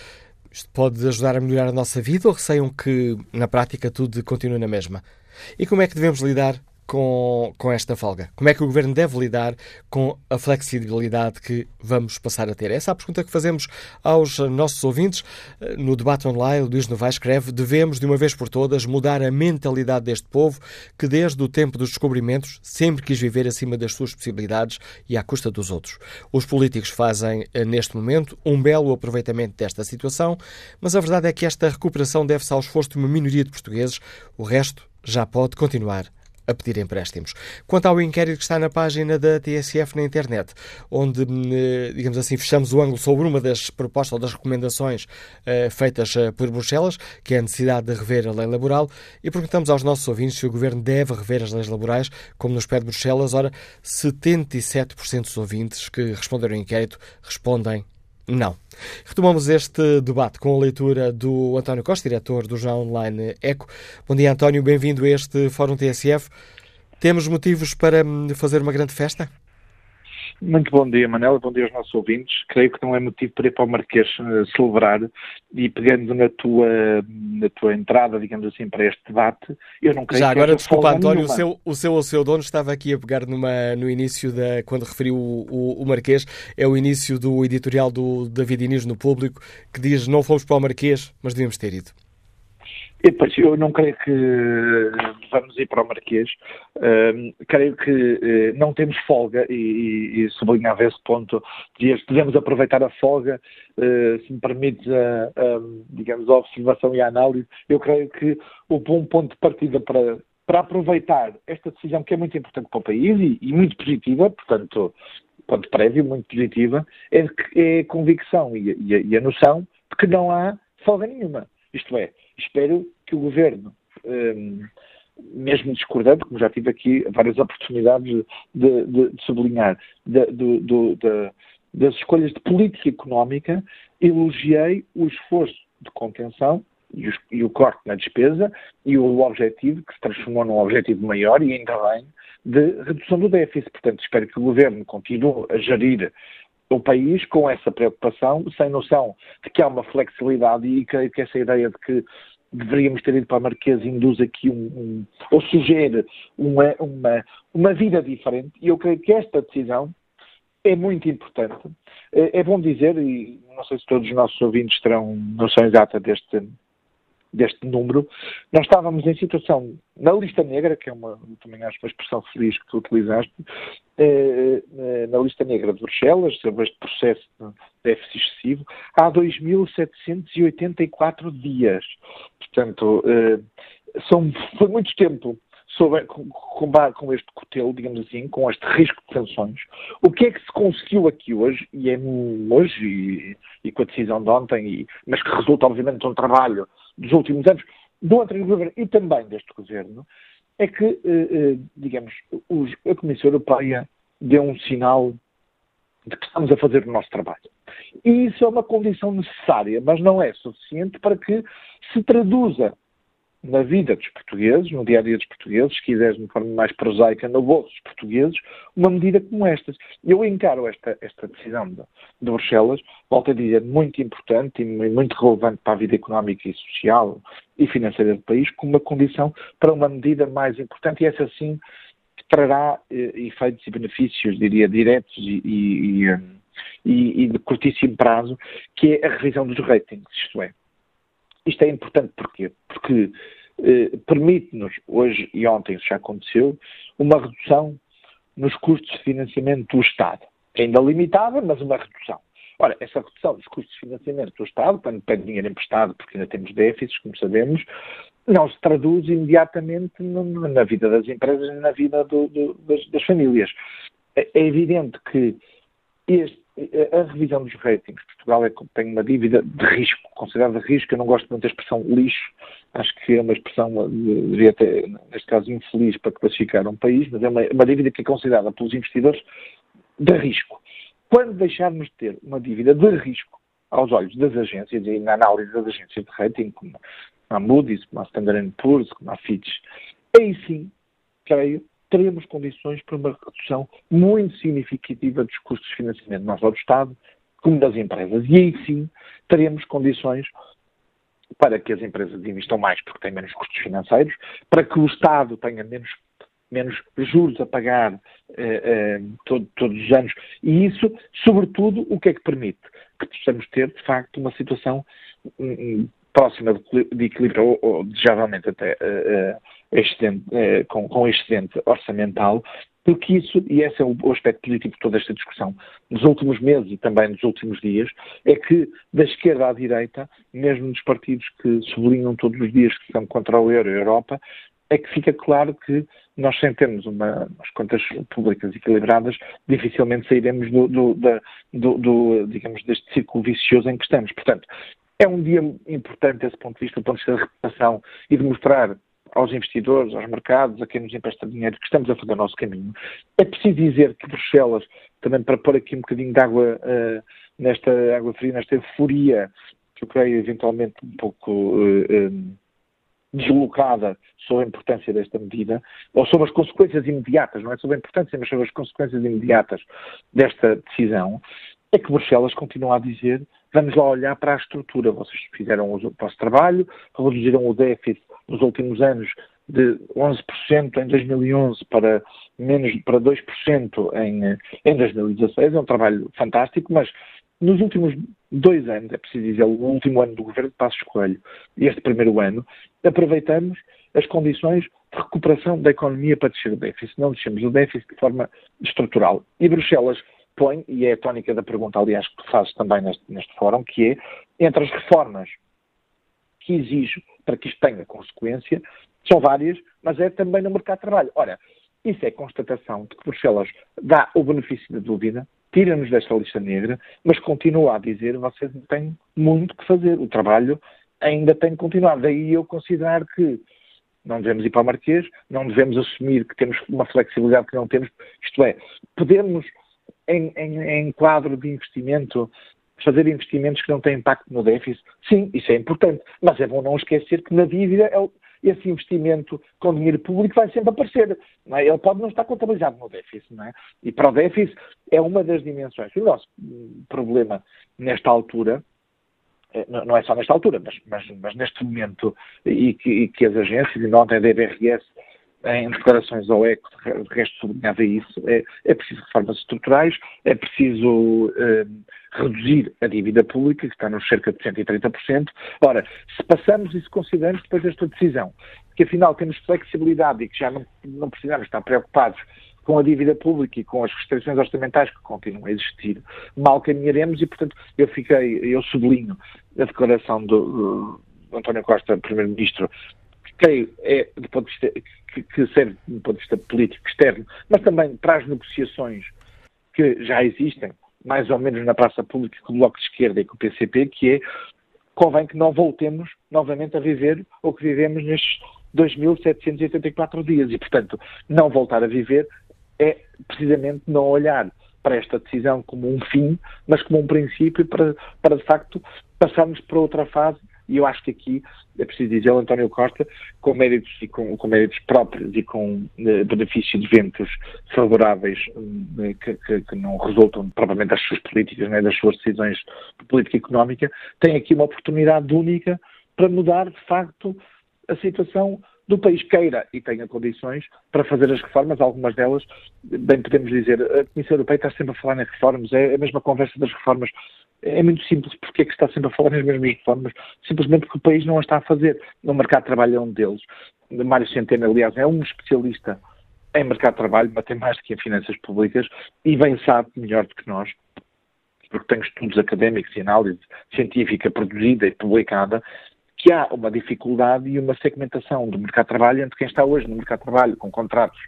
Isto pode ajudar a melhorar a nossa vida ou receiam que, na prática, tudo continue na mesma? E como é que devemos lidar com, com esta folga? Como é que o Governo deve lidar com a flexibilidade que vamos passar a ter? Essa é a pergunta que fazemos aos nossos ouvintes. No debate online, Luís Novaes escreve: devemos, de uma vez por todas, mudar a mentalidade deste povo que, desde o tempo dos descobrimentos, sempre quis viver acima das suas possibilidades e à custa dos outros. Os políticos fazem, eh, neste momento, um belo aproveitamento desta situação, mas a verdade é que esta recuperação deve-se ao esforço de uma minoria de portugueses. O resto já pode continuar a pedir empréstimos. Quanto ao inquérito que está na página da TSF na internet, onde, hum, eh, digamos assim, fechamos o ângulo sobre uma das propostas ou das recomendações uh, feitas uh, por Bruxelas, que é a necessidade de rever a lei laboral, e perguntamos aos nossos ouvintes se o Governo deve rever as leis laborais, como nos pede Bruxelas. Ora, 77% dos ouvintes que responderam ao inquérito respondem não. Retomamos este debate com a leitura do António Costa, diretor do jornal online ECO. Bom dia, António, bem-vindo a este Fórum TSF. Temos motivos para hum, fazer uma grande festa? Muito bom dia, Manela. Bom dia aos nossos ouvintes. Creio que não é motivo para ir para o Marquês uh, celebrar e pegando na tua, na tua entrada, digamos assim, para este debate, eu não creio Já, que agora, desculpa, António, o seu, o seu ou seu dono estava aqui a pegar numa, no início, da, quando referiu o, o, o Marquês, é o início do editorial do David Inês no Público, que diz não fomos para o Marquês, mas devíamos ter ido. E, eu não creio que vamos ir para o Marquês. Uh, creio que uh, não temos folga e, e, sublinhava esse ponto. Devemos aproveitar a folga, uh, se me permites, a, a, digamos, a observação e a análise. Eu creio que o bom ponto de partida para, para aproveitar esta decisão que é muito importante para o país e, e muito positiva, portanto, ponto prévio, muito positiva, é, é a convicção e a, e a noção de que não há folga nenhuma. Isto é, espero que o Governo, um, mesmo discordando, como já tive aqui várias oportunidades de, de, de sublinhar, de, das escolhas de política económica, elogiei o esforço de contenção e, os, e, o corte na despesa e o objetivo, que se transformou num objetivo maior e ainda bem, de redução do déficit. Portanto, espero que o Governo continue a gerir o país com essa preocupação, sem noção de que há uma flexibilidade e creio que essa ideia de que deveríamos ter ido para a Marquesa induz aqui um, um ou sugere uma, uma, uma vida diferente e eu creio que esta decisão é muito importante. É, é bom dizer, e não sei se todos os nossos ouvintes terão noção exata deste, deste número, nós estávamos em situação na lista negra, que é uma, também acho uma expressão feliz que tu utilizaste, eh, eh, na lista negra de Bruxelas, sobre este processo de déficit excessivo, há 2.784 dias. Portanto, eh, são, foi muito tempo sobre, com, com, este cotelo, digamos assim, com este risco de sanções. O que é que se conseguiu aqui hoje, e é hoje, e, e com a decisão de ontem, e, mas que resulta, obviamente, de um trabalho dos últimos anos, do anterior governo e também deste governo, é que, eh, eh, digamos, os, a Comissão Europeia deu um sinal de que estamos a fazer o nosso trabalho. E isso é uma condição necessária, mas não é suficiente para que se traduza na vida dos portugueses, no dia a dia dos portugueses, se quiseres de uma forma mais prosaica, no bolso dos portugueses, uma medida como esta. Eu encaro esta, esta decisão de, de Bruxelas, volto a dizer, muito importante e muito relevante para a vida económica e social e financeira do país, como uma condição para uma medida mais importante e essa sim trará eh, efeitos e benefícios, diria, diretos e, e, e, e de curtíssimo prazo, que é a revisão dos ratings, isto é, isto é importante porquê? Porque eh, permite-nos, hoje e ontem isso já aconteceu, uma redução nos custos de financiamento do Estado. Ainda limitada, mas uma redução. Ora, essa redução dos custos de financiamento do Estado, quando pede dinheiro emprestado, porque ainda temos déficits, como sabemos, não se traduz imediatamente na vida das empresas e na vida do, do, das, das, famílias. É, é evidente que este, a revisão dos ratings, Portugal é, tem uma dívida de risco, considerada de risco, eu não gosto muito da expressão lixo, acho que é uma expressão, diria até, neste caso, infeliz para classificar um país, mas é uma, uma dívida que é considerada pelos investidores de risco. Quando deixarmos de ter uma dívida de risco aos olhos das agências e na análise das agências de rating, como a Moody's, como a Standard Poor's, como a Fitch, aí sim, creio teremos condições para uma redução muito significativa dos custos de financiamento, não só do Estado, como das empresas. E aí sim teremos condições para que as empresas investam mais porque têm menos custos financeiros, para que o Estado tenha menos, menos juros a pagar eh, eh, todo, todos os anos. E isso, sobretudo, o que é que permite? Que possamos ter, de facto, uma situação um, próxima de equilíbrio, ou, ou desejavelmente até uh, excedente, uh, com, com excedente orçamental, porque isso, e esse é o, aspecto político de toda esta discussão, nos últimos meses e também nos últimos dias, é que da esquerda à direita, mesmo nos partidos que sublinham todos os dias que são contra o euro e a Europa, é que fica claro que nós, sem termos uma, umas contas públicas equilibradas, dificilmente sairemos do, do, da, do, do, digamos, deste círculo vicioso em que estamos. Portanto, é um dia importante desse ponto de vista, do ponto de vista da reputação e de mostrar aos investidores, aos mercados, a quem nos empresta dinheiro, que estamos a fazer o nosso caminho. É preciso dizer que Bruxelas, também para pôr aqui um bocadinho de água uh, nesta água fria, nesta euforia, que eu creio eventualmente um pouco uh, um, deslocada sobre a importância desta medida, ou sobre as consequências imediatas, não é sobre a importância, mas sobre as consequências imediatas desta decisão, é que Bruxelas continua a dizer vamos lá olhar para a estrutura. Vocês fizeram o vosso trabalho, reduziram o déficit nos últimos anos de 11% em 2011 para menos para 2% em, em 2016. É um trabalho fantástico, mas nos últimos dois anos, é preciso dizer, o último ano do governo de Passos Coelho e este primeiro ano, aproveitamos as condições de recuperação da economia para descer o déficit. Não descemos o déficit de forma estrutural. E Bruxelas põe, e é a tónica da pergunta, aliás, que fazes também neste, neste fórum, que é, entre as reformas que exijo para que isto tenha consequência, são várias, mas é também no mercado de trabalho. Ora, isso é constatação de que Bruxelas dá o benefício da dúvida, tira-nos desta lista negra, mas continua a dizer vocês têm muito que fazer. O trabalho ainda tem que continuar. Daí eu considerar que não devemos ir para o Marquês, não devemos assumir que temos uma flexibilidade que não temos. Isto é, podemos em, em, em quadro de investimento, fazer investimentos que não têm impacto no déficit, sim, isso é importante, mas é bom não esquecer que na dívida é esse investimento com dinheiro público vai sempre aparecer. É? Ele pode não estar contabilizado no déficit. É? E para o déficit é uma das dimensões. o nosso problema nesta altura, eh, não é só nesta altura, mas, mas, mas neste momento, e que, e que, as agências, e ontem a DBRS em declarações ao ECO, de resto sublinhava isso, é, é preciso reformas estruturais, é preciso eh, reduzir a dívida pública, que está nos cerca de 130%. Ora, se passamos e se consideramos depois desta decisão, que afinal temos flexibilidade e que já não, não precisamos estar preocupados com a dívida pública e com as restrições orçamentais que continuam a existir, mal caminharemos e, portanto, eu fiquei, eu sublinho a declaração do, do António Costa, Primeiro-Ministro, creio, é, do ponto de vista, que, que serve do ponto de vista político externo, mas também para as negociações que já existem, mais ou menos na praça pública com o Bloco de Esquerda e com o PCP, que é convém que não voltemos novamente a viver o que vivemos nestes 2.784 dias. E, portanto, não voltar a viver é precisamente não olhar para esta decisão como um fim, mas como um princípio para, para de facto, passarmos para outra fase e eu acho que aqui é preciso dizer o António Costa, com méritos e com, com méritos próprios e com eh, benefício de ventos favoráveis eh, que, que, que, não resultam propriamente das suas políticas, nem das suas decisões de política económica, tem aqui uma oportunidade única para mudar, de facto, a situação do país queira e tenha condições para fazer as reformas, algumas delas, bem podemos dizer, a Comissão Europeia está sempre a falar em reformas, é a mesma conversa das reformas é muito simples. Porque é que está sempre a falar nas mesmas reformas? Simplesmente porque o país não a está a fazer. No mercado de trabalho é um deles. Mário Centeno, aliás, é um especialista em mercado de trabalho, tem mais do que em finanças públicas e bem sabe, melhor do que nós, porque tem estudos académicos e análise científica produzida e publicada, que há uma dificuldade e uma segmentação do mercado de trabalho entre quem está hoje no mercado de trabalho com contratos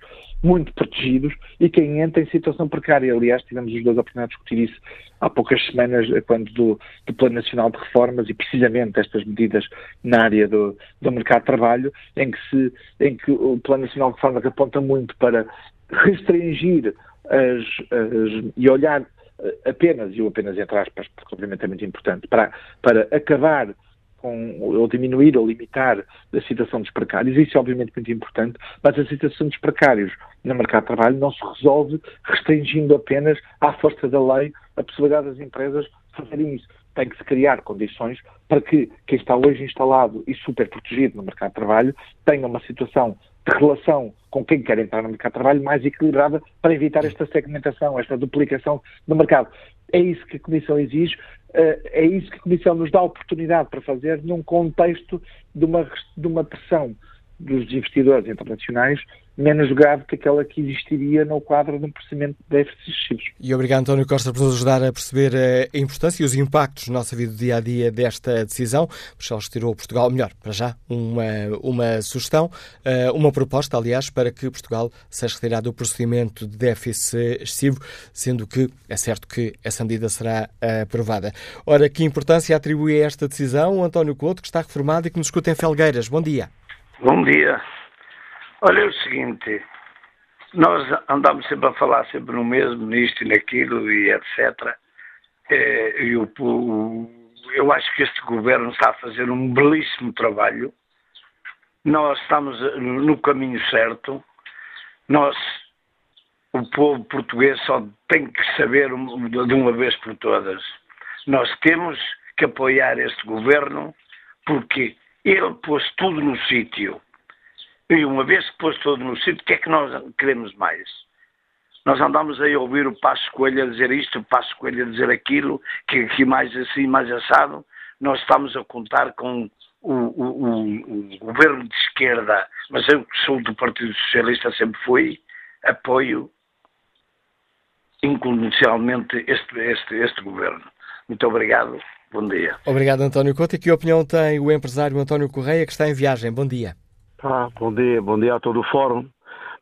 muito protegidos e quem entra em situação precária. Aliás, tivemos os dois a oportunidade de discutir isso há poucas semanas, quando do, do, Plano Nacional de Reformas e precisamente estas medidas na área do, do mercado de trabalho, em que, se, em que o Plano Nacional de Reformas aponta muito para restringir as, as, e olhar apenas, e o apenas entre aspas, porque obviamente é muito importante, para, para acabar com, ou diminuir ou limitar a situação dos precários, isso é obviamente muito importante, mas a situação dos precários no mercado de trabalho não se resolve restringindo apenas à força da lei a possibilidade das empresas fazerem isso. Tem que se criar condições para que quem está hoje instalado e super protegido no mercado de trabalho tenha uma situação de relação com quem quer entrar no mercado de trabalho mais equilibrada para evitar esta segmentação, esta duplicação do mercado. É isso que a Comissão exige, eh, é isso que a Comissão nos dá a oportunidade para fazer num contexto de uma, de uma pressão dos investidores internacionais menos grave que aquela que existiria no quadro de um procedimento de déficits excessivos. E obrigado, António Costa, por nos ajudar a perceber eh, a importância e os impactos na nossa vida do dia a dia desta decisão. Bruxelas retirou Portugal, melhor, para já, uma, uma sugestão, eh, uma proposta, aliás, para que Portugal seja retirado do procedimento de déficit excessivo, sendo que é certo que essa medida será aprovada. Ora, que importância atribui a esta decisão António Couto, que está reformado e que nos escuta em Felgueiras? Bom dia. Bom dia. Olha é o seguinte, nós andamos sempre a falar sempre no mesmo, nisto e naquilo e etc. É, e eu acho que este governo está a fazer um belíssimo trabalho. Nós estamos no caminho certo. Nós, o povo português, só tem que saber de uma vez por todas. Nós temos que apoiar este governo porque ele pôs tudo no sítio e uma vez que pôs tudo no sítio, o que é que nós queremos mais? Nós andamos aí a ouvir o Passo Coelho a dizer isto, o Passo Coelho a dizer aquilo, que aqui mais assim, mais assado. Nós estamos a contar com o, o, o, o governo de esquerda, mas eu que sou do Partido Socialista sempre fui, apoio incondicionalmente este, este, este governo. Muito obrigado. Bom dia. Obrigado, António Couto. E que opinião tem o empresário António Correia, que está em viagem? Bom dia. Ah, bom dia, bom dia a todo o fórum.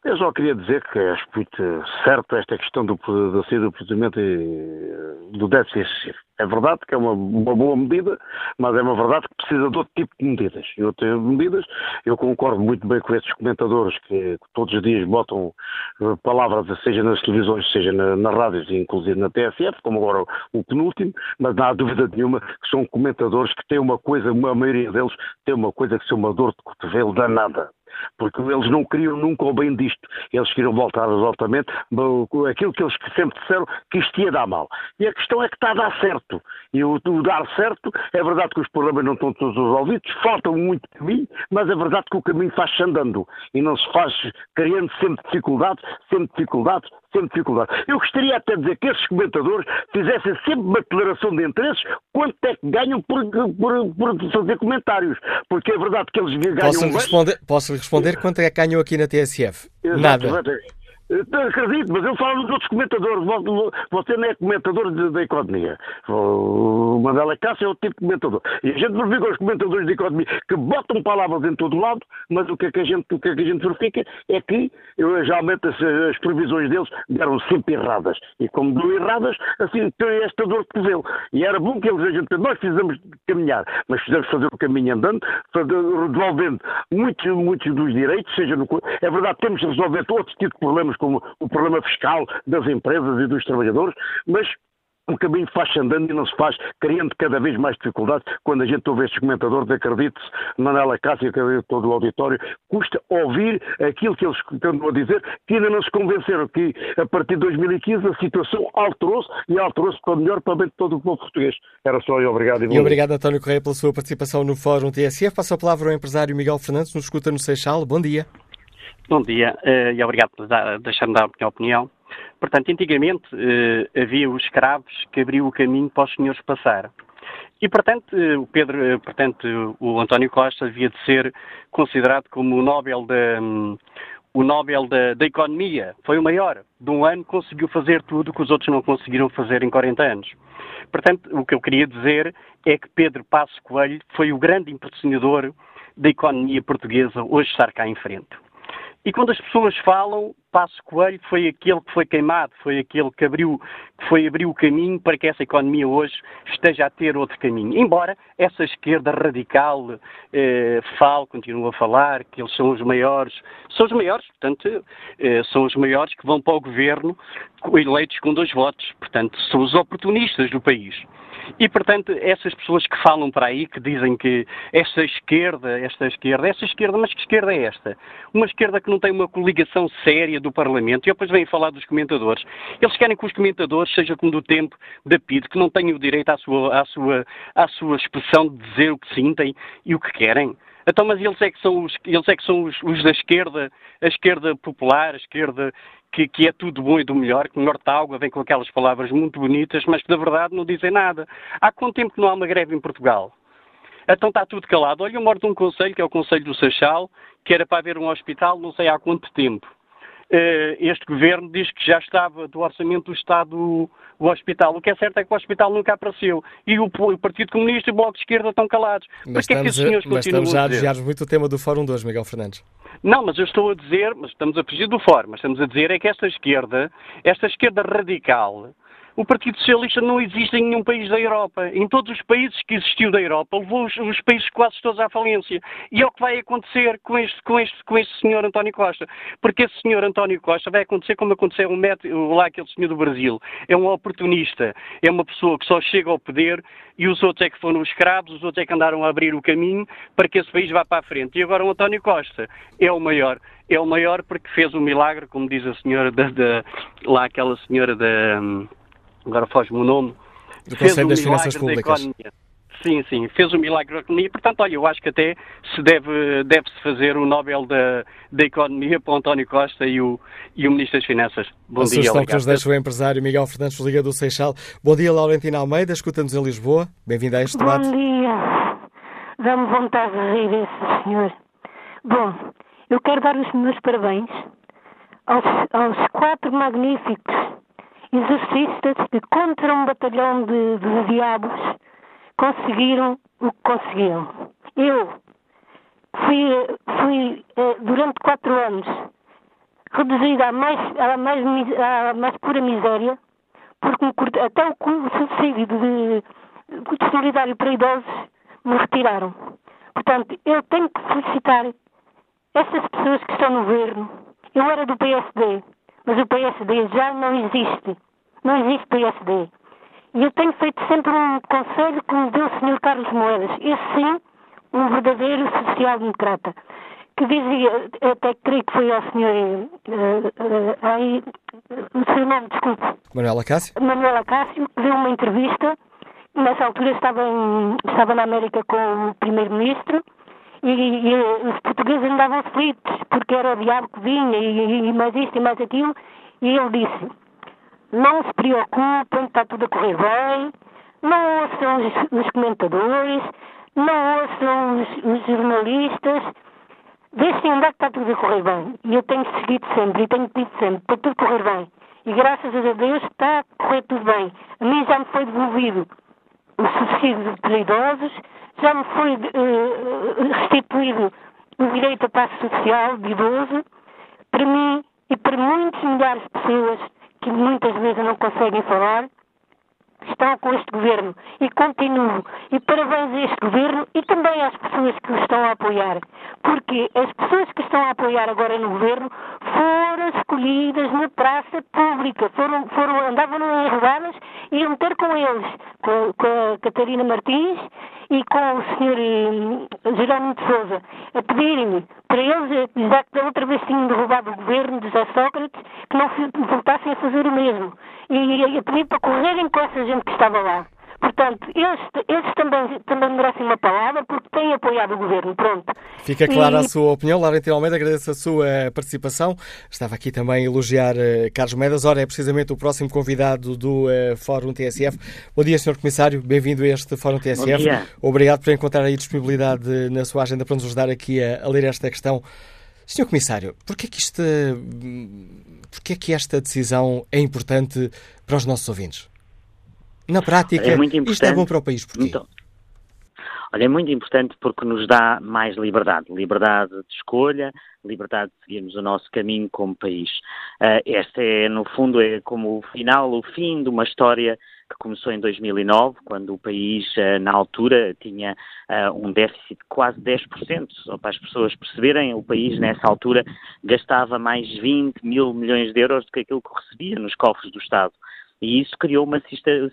Eu só queria dizer que acho muito certo esta questão do, do, do procedimento do déficit excessivo. É verdade que é uma, uma, boa medida, mas é uma verdade que precisa de outro tipo de medidas. E outras medidas, eu concordo muito bem com esses comentadores que, que todos os dias botam uh, palavras, seja nas televisões, seja na, nas rádios, inclusive na TSF, como agora o, o penúltimo, mas não há dúvida nenhuma que são comentadores que têm uma coisa, a maioria deles tem uma coisa que se uma dor de cotovelo danada porque eles não queriam nunca o bem disto. Eles queriam voltar exatamente aquilo que eles sempre disseram que isto ia dar mal. E a questão é que está a dar certo. E o, o dar certo, é verdade que os problemas não estão todos resolvidos, falta muito caminho, mas é verdade que o caminho faz-se andando e não se faz criando sempre dificuldades, sempre dificuldades, sempre dificuldades. Eu gostaria até de dizer que esses comentadores fizessem sempre uma declaração de interesses quanto é que ganham por, por, por fazer comentários. Porque é verdade que eles ganham. Posso responder, posso responder quanto é que ganham aqui na TSF? Exato, Nada. Exatamente. Acredito, mas eu falo dos outros comentadores. Você não é comentador da economia. O Mandela Cássio é o tipo de comentador. E a gente verifica os comentadores de economia que botam palavras em todo lado, mas o que é que a gente, o que é que a gente verifica é que eu, geralmente as, as previsões deles deram sempre erradas. E como deu erradas, assim tem esta dor de cotovelo. E era bom que eles, a gente, nós fizemos caminhar, mas fizemos fazer o caminho andando, resolvendo muitos, muitos dos direitos, seja no. É verdade, temos de resolver outros tipos de problemas como o problema fiscal das empresas e dos trabalhadores, mas o caminho faz-se andando e não se faz, criando cada vez mais dificuldades. Quando a gente ouve estes comentadores, acredite-se, Manela Cássia, que é todo o auditório, custa ouvir aquilo que eles estão a dizer, que ainda não se convenceram que a partir de 2015 a situação alterou-se e alterou-se para melhor para bem de todo o povo português. Era só e obrigado. E, e obrigado, António Correia, pela sua participação no Fórum TSF. Passo a palavra ao empresário Miguel Fernandes, nos escuta no Seixal. Bom dia. Bom dia uh, e obrigado por deixar-me dar a minha opinião. Portanto, antigamente uh, havia os escravos que abriam o caminho para os senhores passar. E, portanto, uh, o Pedro, portanto, o António Costa devia de ser considerado como o Nobel da, um, o Nobel da, da, Economia. Foi o maior. De um ano conseguiu fazer tudo que os outros não conseguiram fazer em 40 anos. Portanto, o que eu queria dizer é que Pedro Passo Coelho foi o grande impressionador da economia portuguesa hoje estar cá em frente. E quando as pessoas falam, Passo Coelho foi aquele que foi queimado, foi aquele que abriu, que foi abrir o caminho para que essa economia hoje esteja a ter outro caminho. Embora essa esquerda radical eh, fale, continue a falar que eles são os maiores, são os maiores, portanto, eh, são os maiores que vão para o governo eleitos com dois votos, portanto, são os oportunistas do país. E, portanto, essas pessoas que falam para aí, que dizem que esta esquerda, esta esquerda, esta esquerda, mas que esquerda é esta? Uma esquerda que não tem uma coligação séria do Parlamento, e depois vêm falar dos comentadores. Eles querem que os comentadores, seja como do tempo da PID, que não tenham o direito à sua, à sua, à sua expressão de dizer o que sentem e o que querem. Então, mas eles é que são os, eles é que são os, os da esquerda, a esquerda popular, a esquerda que, que, é tudo bom e do melhor, que o água vem com aquelas palavras muito bonitas, mas que na verdade não dizem nada. Há quanto tempo que não há uma greve em Portugal? Então está tudo calado. Olha, eu moro de um conselho, que é o Conselho do Seixal, que era para haver um hospital não sei há quanto tempo. Eh, este governo diz que já estava do orçamento do Estado o hospital. O que é certo é que o hospital nunca apareceu. E o, o Partido Comunista e o Bloco de Esquerda estão calados. Mas estamos, é que esses mas estamos a desviar muito o tema do Fórum 2, Miguel Fernandes. Não, mas eu estou a dizer, mas estamos a fugir do fórum, mas estamos a dizer é que esta esquerda, esta esquerda radical, o Partido Socialista não existe em nenhum país da Europa. Em todos os países que existiu da Europa, levou os, os, países quase todos à falência. E é o que vai acontecer com este, com este, com este senhor António Costa. Porque esse senhor António Costa vai acontecer como aconteceu um lá aquele senhor do Brasil. É um oportunista. É uma pessoa que só chega ao poder e os outros é que foram escravos, os outros é que andaram a abrir o caminho para que esse país vá para a frente. E agora o António Costa é o maior. É o maior porque fez um milagre, como diz a senhora da, da lá aquela senhora da agora foge-me o nome, do Conselho das Finanças Públicas. Sim, sim, fez o milagre da economia. Portanto, olha, eu acho que até se deve, deve-se fazer o Nobel da, da Economia para o António Costa e o, e o Ministro das Finanças. Bom a dia, sugestão que nos deixa o empresário Miguel Fernandes Liga do Seixal. Bom dia, Laurentina Almeida, escuta-nos em Lisboa. Bem-vindo a este debate. Bom dia. Dá-me vontade de rir esse senhor. Bom, eu quero dar os meus parabéns aos, aos quatro magníficos exorcistas que contra um batalhão de, de diabos conseguiram o que conseguiram. Eu fui, fui eh, durante quatro anos reduzida à mais, à mais, à mais pura miséria, porque até o subsídio de, de solidário para idosos me retiraram. Portanto, eu tenho que felicitar essas pessoas que estão no governo. Eu era do PSD, mas o PSD já não existe. Não existe PSD. E eu tenho feito sempre um conselho que me deu o Sr. Carlos Moedas. Esse sim, um verdadeiro social-democrata. Que dizia, até creio que foi ao Sr. Uh, uh, aí, o seu nome, desculpe. Manuela Cássio? Manuela Cássio, que deu uma entrevista. Nessa altura estava, em, estava na América com o Primeiro-Ministro. E, e, os portugueses andavam aflitos porque era o diabo que vinha e, e mais isto e mais aquilo. E ele disse: não se preocupem, está tudo a correr bem, não ouçam os, os comentadores, não ouçam os, os jornalistas, deixem andar que está tudo a correr bem. E eu tenho seguido sempre, e tenho pedido sempre, para tudo correr bem. E graças a Deus está a correr tudo bem. A mim já me foi devolvido o subsídio para idosos, já me foi uh, restituído o direito à passe social de idoso, para mim e para muitas milhares de pessoas que muitas vezes não conseguem falar, estão com este governo e continuo. E parabéns a este governo e também às pessoas que o estão a apoiar. Porque as pessoas que estão a apoiar agora no governo foram escolhidas na praça pública, foram, foram, andavam em rodadas e iam ter com eles, com, com a Catarina Martins e com o Sr. Eh, Jerónimo de Souza, a pedirem-lhe para eles, já que da outra vez tinham derrubado o governo de José Sócrates, que não voltassem a fazer o mesmo. E a pedir para correrem com essa gente que estava lá. Portanto, eles, eles também, também merecem uma palavra porque têm apoiado o governo. Pronto. Fica clara e... a sua opinião. Laurentino Almeida, agradeço a sua participação. Estava aqui também a elogiar uh, Carlos Medas. Ora, é precisamente o próximo convidado do uh, Fórum TSF. Bom dia, Sr. Comissário. Bem-vindo a este Fórum TSF. Obrigado por encontrar aí disponibilidade na sua agenda para nos ajudar aqui a, a ler esta questão. Sr. Comissário, porquê que, isto, porquê que esta decisão é importante para os nossos ouvintes? Na prática, é isto é bom para o país, porquê? Então, Olha, é muito importante porque nos dá mais liberdade, liberdade de escolha, liberdade de seguirmos o nosso caminho como país. Uh, esta é, no fundo, é como o final, o fim de uma história que começou em 2009, quando o país, uh, na altura, tinha uh, um déficit de quase 10%. Só para as pessoas perceberem, o país, nessa altura, gastava mais 20 mil milhões de euros do que aquilo que recebia nos cofres do Estado e isso criou uma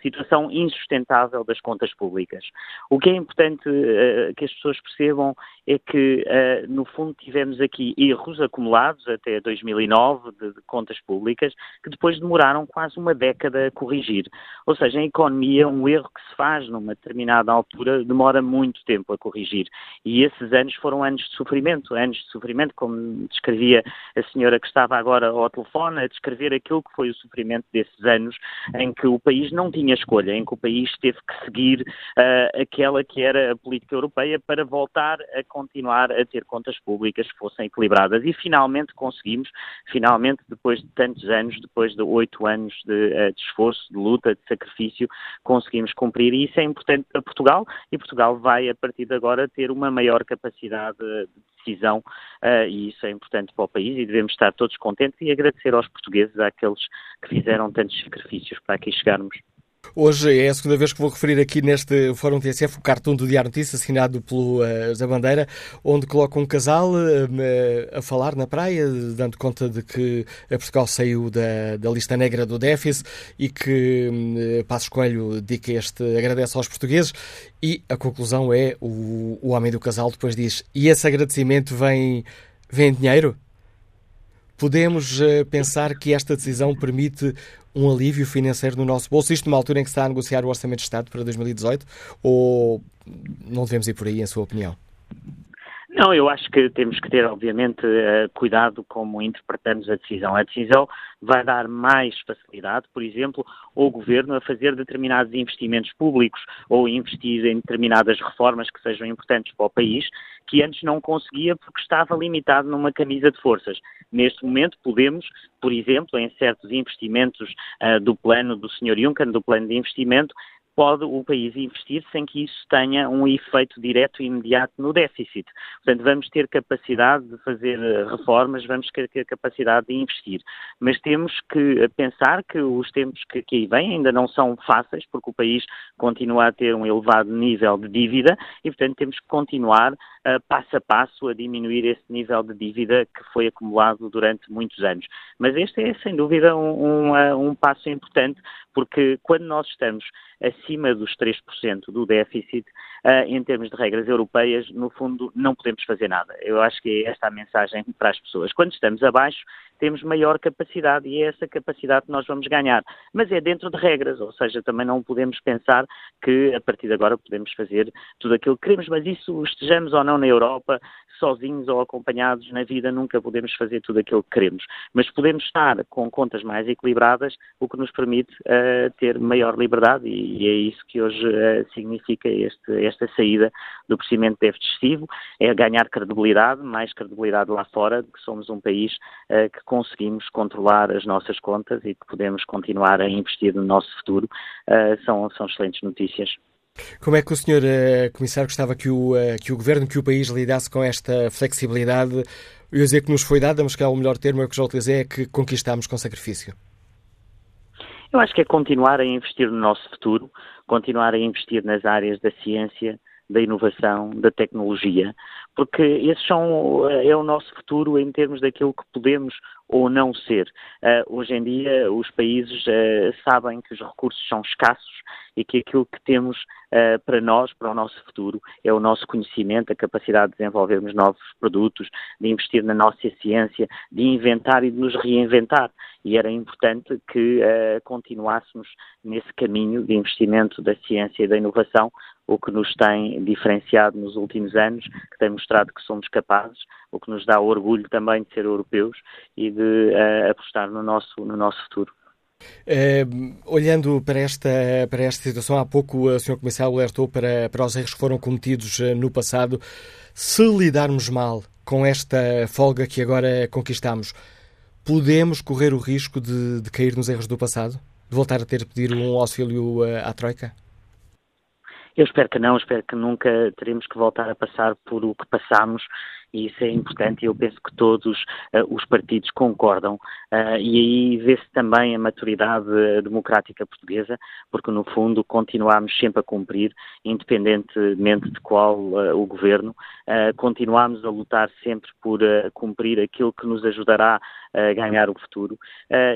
situação insustentável das contas públicas. O que é importante uh, que as pessoas percebam é que, uh, no fundo, tivemos aqui erros acumulados até 2009 de, de, contas públicas que depois demoraram quase uma década a corrigir. Ou seja, em economia, um erro que se faz numa determinada altura demora muito tempo a corrigir. E esses anos foram anos de sofrimento, anos de sofrimento, como descrevia a senhora que estava agora ao telefone, a descrever aquilo que foi o sofrimento desses anos em que o país não tinha escolha, em que o país teve que seguir uh, aquela que era a política europeia para voltar a continuar a ter contas públicas que fossem equilibradas. E finalmente conseguimos, finalmente, depois de tantos anos, depois de oito anos de, uh, de esforço, de luta, de sacrifício, conseguimos cumprir. E isso é importante para Portugal e Portugal vai, a partir de agora, ter uma maior capacidade de decisão uh, e isso é importante para o país e devemos estar todos contentes e agradecer aos portugueses, àqueles que fizeram tantos sacrifícios para aqui chegarmos. Hoje é a segunda vez que vou referir aqui neste Fórum TSF o cartão do Diário Notícias, assinado pelo uh, Zé Bandeira, onde coloca um casal uh, a falar na praia, dando conta de que a Portugal saiu da, da lista negra do déficit e que uh, Passos Coelho dedica este, agradece aos portugueses e a conclusão é, o, o homem do casal depois diz, e esse agradecimento vem, vem dinheiro? Podemos uh, pensar que esta decisão permite um alívio financeiro no nosso bolso, isto numa altura em que se está a negociar o Orçamento de Estado para 2018, ou não devemos ir por aí, em sua opinião? Não, eu acho que temos que ter, obviamente, eh, cuidado como interpretamos a decisão. A decisão vai dar mais facilidade, por exemplo, ao Governo a fazer determinados investimentos públicos ou investir em determinadas reformas que sejam importantes para o país, que antes não conseguia porque estava limitado numa camisa de forças. Neste momento podemos, por exemplo, em certos investimentos uh, do plano do Sr. Juncker, do plano de investimento, pode o país investir sem que isso tenha um efeito direto e imediato no déficit. Portanto, vamos ter capacidade de fazer eh, reformas, vamos ter capacidade de investir. Mas temos que pensar que os tempos que, que aí vêm ainda não são fáceis, porque o país continua a ter um elevado nível de dívida e, portanto, temos que continuar uh, passo a passo a diminuir esse nível de dívida que foi acumulado durante muitos anos. Mas este é, sem dúvida, um, um, eh, um passo importante, porque quando nós estamos acima dos 3% do déficit, uh, em termos de regras europeias, no fundo, não podemos fazer nada. Eu acho que é esta a mensagem para as pessoas. Quando estamos abaixo, temos maior capacidade e é essa capacidade que nós vamos ganhar. Mas é dentro de regras, ou seja, também não podemos pensar que a partir de agora podemos fazer tudo aquilo que queremos, mas isso estejamos ou não na Europa, sozinhos ou acompanhados na vida, nunca podemos fazer tudo aquilo que queremos. Mas podemos estar com contas mais equilibradas, o que nos permite uh, ter maior liberdade e, e, é isso que hoje uh, significa este, esta saída do crescimento déficit excessivo, é ganhar credibilidade, mais credibilidade lá fora, de que somos um país uh, que conseguimos controlar as nossas contas e que podemos continuar a investir no nosso futuro. são, são excelentes notícias. Como é que o senhor uh, Comissário gostava que o, uh, que o Governo, que o país lidasse com esta flexibilidade? Eu ia dizer que nos foi dada, mas que é o melhor termo é que já utilizei, é que conquistámos com sacrifício. Eu acho que é continuar a investir no nosso futuro, continuar a investir nas áreas da ciência, da inovação, da tecnologia, porque esses são eh, é o nosso futuro em termos daquilo que podemos ou não ser. Uh, hoje em dia, os países uh, sabem que os recursos são escassos e que aquilo que temos uh, para nós, para o nosso futuro, é o nosso conhecimento, a capacidade de desenvolvermos novos produtos, de investir na nossa ciência, de inventar e de nos reinventar. E era importante que continuássemos nesse caminho de investimento da ciência e da inovação, o que nos tem diferenciado nos últimos anos, que tem mostrado que somos capazes, o que nos dá orgulho também de ser europeus e de uh, apostar no nosso, no nosso futuro. Uh, olhando para esta, para esta situação, há pouco o Sr. Comissário alertou para, para os erros que foram cometidos uh, no passado. Se lidarmos mal com esta folga que agora conquistamos, podemos correr o risco de, de cair nos erros do passado? De voltar a ter de pedir um auxílio uh, à Troika? Eu espero que não, espero que nunca teremos que voltar a passar por o que passamos e isso é importante e eu penso que todos uh, os partidos concordam. Uh, e aí vê-se também a maturidade democrática portuguesa, porque no fundo continuamos sempre a cumprir, independentemente de qual uh, o governo, continuamos a lutar sempre por cumprir aquilo que nos ajudará ganhar o futuro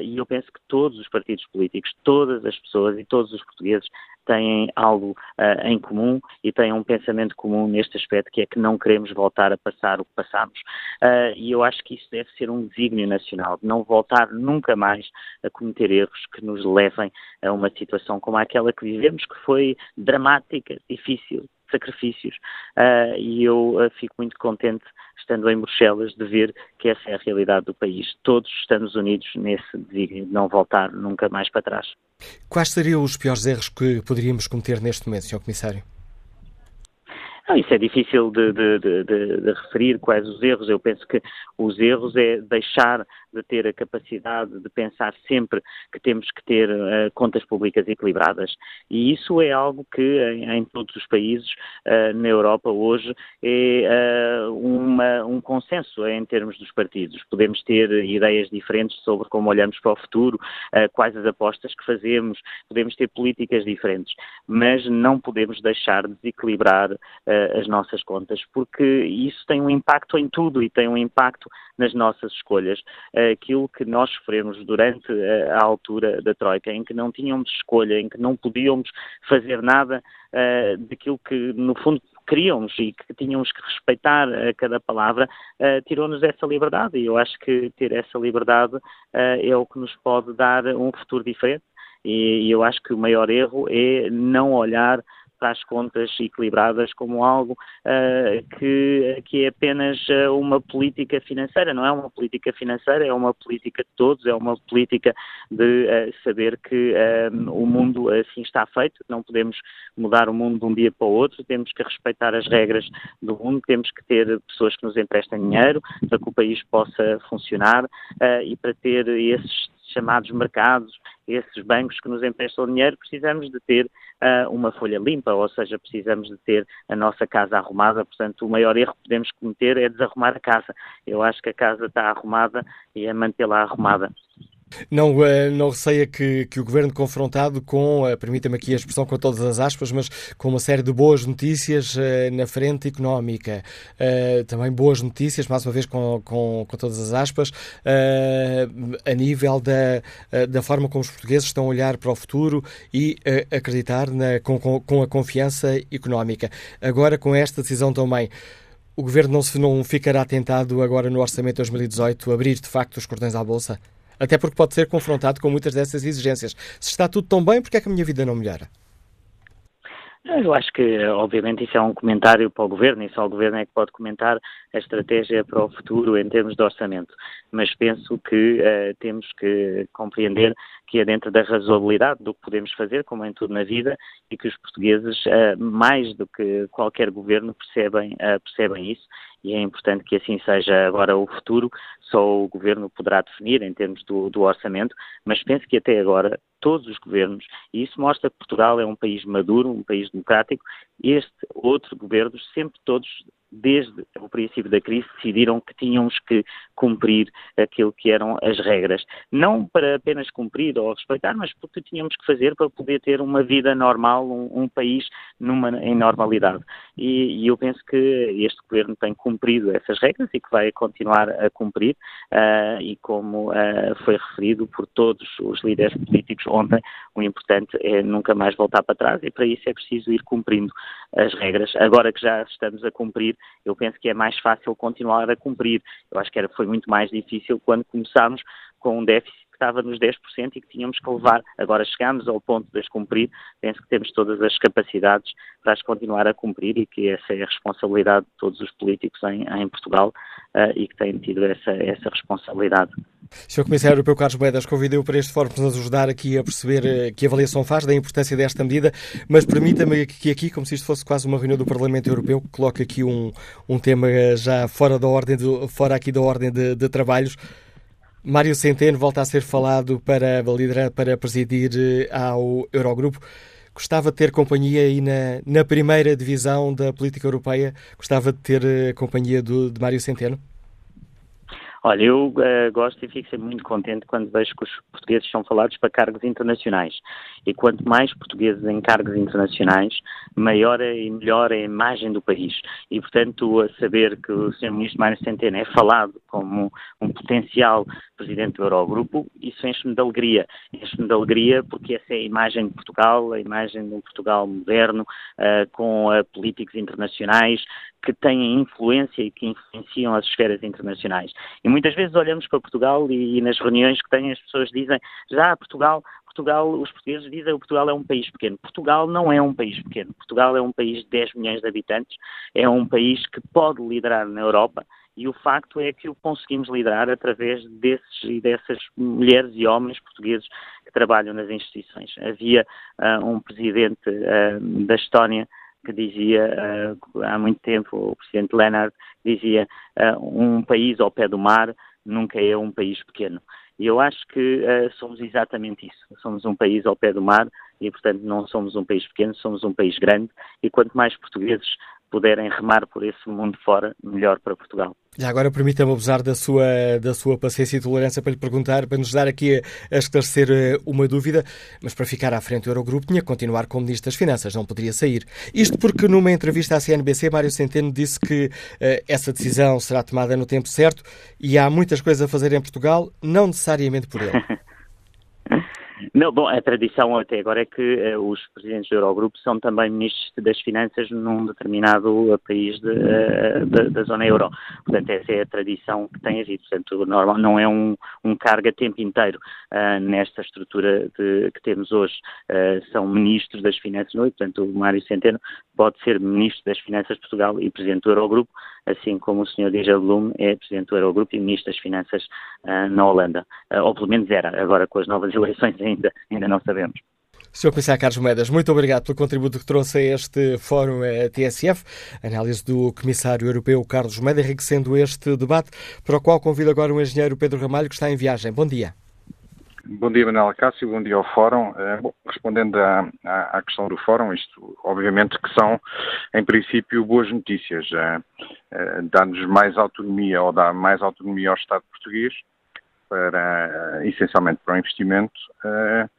e eu penso que todos os partidos políticos, todas as pessoas e todos os portugueses têm algo uh, em comum e têm um pensamento comum neste aspecto, que é que não queremos voltar a passar o que passamos. Uh, e eu acho que isso deve ser um desígnio nacional, de não voltar nunca mais a cometer erros que nos levem a uma situação como aquela que vivemos, que foi dramática, difícil, sacrifícios. Uh, e eu uh, fico muito contente, estando em Bruxelas, de ver que essa é a realidade do país. Todos estamos unidos nesse desígnio de não voltar nunca mais para trás. Quais seriam os piores erros que poderíamos cometer neste momento, Sr. Comissário? Não, isso é difícil de, de, de, de, referir quais os erros. Eu penso que os erros é deixar de ter a capacidade de pensar sempre que temos que ter uh, contas públicas equilibradas. E isso é algo que em, em todos os países uh, na Europa hoje é uh, uma, um consenso em termos dos partidos. Podemos ter ideias diferentes sobre como olhamos para o futuro, quais as apostas que fazemos, podemos ter políticas diferentes, mas não podemos deixar de desequilibrar as nossas contas, porque isso tem um impacto em tudo e tem um impacto nas nossas escolhas aquilo que nós sofremos durante a, altura da Troika, em que não tínhamos escolha, em que não podíamos fazer nada uh, daquilo que, no fundo, queríamos e que tínhamos que respeitar a cada palavra, uh, tirou-nos essa liberdade. E eu acho que ter essa liberdade uh, é o que nos pode dar um futuro diferente. E, e eu acho que o maior erro é não olhar para as contas equilibradas como algo uh, que, que é apenas uh, uma política financeira. Não é uma política financeira, é uma política de todos, é uma política de uh, saber que o mundo assim está feito, não podemos mudar o mundo de um dia para o outro, temos que respeitar as regras do mundo, temos que ter pessoas que nos emprestem dinheiro para que o país possa funcionar e para ter esses chamados mercados, esses bancos que nos emprestam dinheiro, precisamos de ter uh, uma folha limpa, ou seja, precisamos de ter a nossa casa arrumada. Portanto, o maior erro que podemos cometer é desarrumar a casa. Eu acho que a casa está arrumada e é mantê-la arrumada. Não, eh, não receia que, que o governo confrontado com, eh, permita-me aqui a expressão com todas as aspas, mas com uma série de boas notícias eh, na frente económica, também boas notícias, mais uma vez com, com, com todas as aspas, a nível da, da forma como os portugueses estão a olhar para o futuro e acreditar na, com, com a confiança económica. Agora, com esta decisão também, o governo não, se, não ficará tentado agora no orçamento de 2018 abrir de facto os cordões à Bolsa? Até porque pode ser confrontado com muitas dessas exigências. Se está tudo tão bem, porque é que a minha vida não melhora? Eu acho que, obviamente, isso é um comentário para o Governo e só o Governo é que pode comentar a estratégia para o futuro em termos de orçamento. Mas penso que uh, temos que compreender que é dentro da razoabilidade do que podemos fazer, como em tudo na vida, e que os portugueses, uh, mais do que qualquer governo, percebem, uh, percebem isso e é importante que assim seja agora o futuro, só o Governo poderá definir em termos do, do, orçamento, mas penso que até agora todos os governos, e isso mostra que Portugal é um país maduro, um país democrático, este outro governo, sempre todos desde o princípio da crise, decidiram que tínhamos que cumprir aquilo que eram as regras. Não para apenas cumprir ou respeitar, mas porque tínhamos que fazer para poder ter uma vida normal, um, um país numa, em normalidade. E, e, eu penso que este governo tem cumprido essas regras e que vai continuar a cumprir, uh, e como uh, foi referido por todos os líderes políticos ontem, o importante é nunca mais voltar para trás e para isso é preciso ir cumprindo as regras. Agora que já estamos a cumprir, eu penso que é mais fácil continuar a cumprir. Eu acho que era, foi muito mais difícil quando começámos com um déficit estava nos 10% e que tínhamos que levar. Agora chegamos ao ponto de as cumprir, penso que temos todas as capacidades para as continuar a cumprir e que essa é a responsabilidade de todos os políticos em, em Portugal uh, e que têm tido essa, essa responsabilidade. Sr. Comissário Europeu Carlos Moedas, convidei-o para este fórum para nos ajudar aqui a perceber uh, que avaliação faz da importância desta medida, mas permita-me que aqui, como se isto fosse quase uma reunião do Parlamento Europeu, coloque aqui um, um tema já fora da ordem, de, fora aqui da ordem de, de trabalhos. Mário Centeno volta a ser falado para liderar, para presidir eh, ao Eurogrupo. Gostava de ter companhia aí na, na primeira divisão da política europeia? Gostava de ter a companhia do, de Mário Centeno? Olha, eu uh, gosto e fico sempre muito contente quando vejo que os portugueses são falados para cargos internacionais. E quanto mais portugueses em cargos internacionais, maior e melhor é a imagem do país. E, portanto, a saber que o Sr. Ministro Mário Centeno é falado como um potencial Presidente do Eurogrupo, isso enche-me de alegria. Enche-me de alegria porque essa é a imagem de Portugal, a imagem de um Portugal moderno, uh, com uh, políticos internacionais, que têm influência e que influenciam as esferas internacionais. E muitas vezes olhamos para Portugal e, e nas reuniões que têm as pessoas dizem já Portugal Portugal, os portugueses dizem que Portugal é um país pequeno. Portugal não é um país pequeno. Portugal é um país de 10 milhões de habitantes, é um país que pode liderar na Europa e o facto é que o conseguimos liderar através desses e dessas mulheres e homens portugueses que trabalham nas instituições. Havia uh, um presidente uh, da Estónia que dizia uh, há muito tempo, o presidente Leonard dizia um país ao pé do mar nunca é um país pequeno. E eu acho que uh, somos exatamente isso. Somos um país ao pé do mar e, portanto, não somos um país pequeno, somos um país grande. E quanto mais portugueses puderem remar por esse mundo fora, melhor para Portugal. E agora permita-me abusar da sua, da sua paciência e tolerância para lhe perguntar, para nos dar aqui a, a esclarecer eh, uma dúvida, mas para ficar à frente do Eurogrupo tinha que continuar como Ministro das Finanças, não poderia sair. Isto porque numa entrevista à CNBC, Mário Centeno disse que uh, essa decisão será tomada no tempo certo e há muitas coisas a fazer em Portugal, não necessariamente por ele. [LAUGHS] Não, bom, a tradição até agora é que uh, os presidentes do Eurogrupo são também ministros das Finanças num determinado uh, país de, uh, de, da zona euro. Portanto, essa é a tradição que tem havido. Portanto, normal, não é um, um cargo a tempo inteiro nesta estrutura de, que temos hoje. são ministros das Finanças, não é? Portanto, o Mário Centeno pode ser ministro das Finanças de Portugal e presidente do Eurogrupo, assim como o Sr. Dijsselbloem é presidente do Eurogrupo e ministro das Finanças na Holanda. ou pelo menos era. Agora, com as novas [LAUGHS] eleições ainda, ainda não sabemos. Sr. Comissário Carlos Moedas, muito obrigado pelo contributo que trouxe a este Fórum eh, TSF. Análise do Comissário Europeu Carlos Moedas, enriquecendo este debate, para o qual convido agora o engenheiro Pedro Ramalho, que está em viagem. Bom dia. Bom dia, Manuela Cássio, bom dia ao Fórum. Eh, bom, respondendo à, à, questão do Fórum, isto obviamente que são, em princípio, boas notícias. Uh, Dá-nos mais autonomia ou dá mais autonomia ao Estado português para, essencialmente para o investimento. Uh,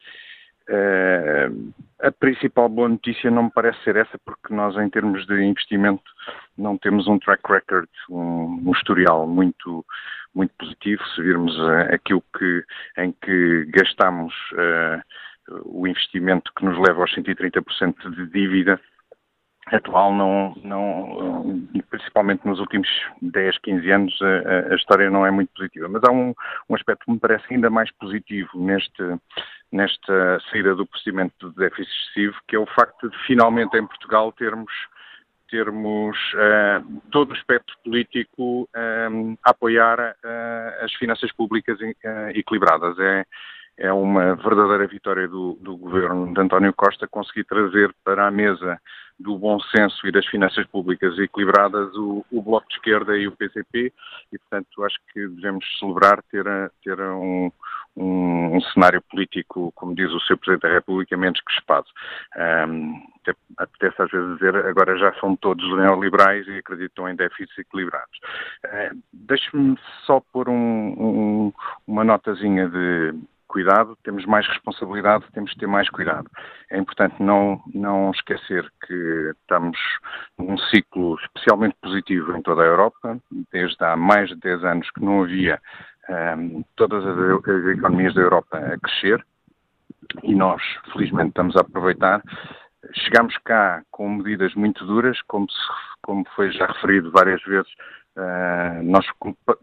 uh, a principal boa notícia não me parece ser essa, porque nós, em termos de investimento, não temos um track record, um, um historial muito, muito positivo. Se virmos uh, aquilo que, em que gastamos o investimento que nos leva aos 130% de dívida, atual não, não, principalmente nos últimos 10, 15 anos, a, a, história não é muito positiva. Mas há um, um aspecto que me parece ainda mais positivo neste, nesta saída do procedimento de déficit excessivo, que é o facto de finalmente em Portugal termos termos uh, todo o espectro político um, a apoiar uh, as finanças públicas uh, equilibradas. É, é uma verdadeira vitória do, do governo de António Costa conseguir trazer para a mesa do bom senso e das finanças públicas equilibradas o, o, Bloco de Esquerda e o PCP e, portanto, acho que devemos celebrar ter, ter um, um, um, cenário político, como diz o Sr. Presidente da República, menos crespado. Um, apetece às vezes dizer, agora já são todos neoliberais e acreditam em déficits equilibrados. Uh, Deixe-me só pôr um, uma notazinha de cuidado, temos mais responsabilidade, temos que ter mais cuidado. É importante não, não esquecer que estamos num ciclo especialmente positivo em toda a Europa, desde há mais de 10 anos que não havia um, ehm, todas as, as economias da Europa a crescer e nós, felizmente, estamos a aproveitar. Chegamos cá com medidas muito duras, como, se, como foi já referido várias vezes Uh, nós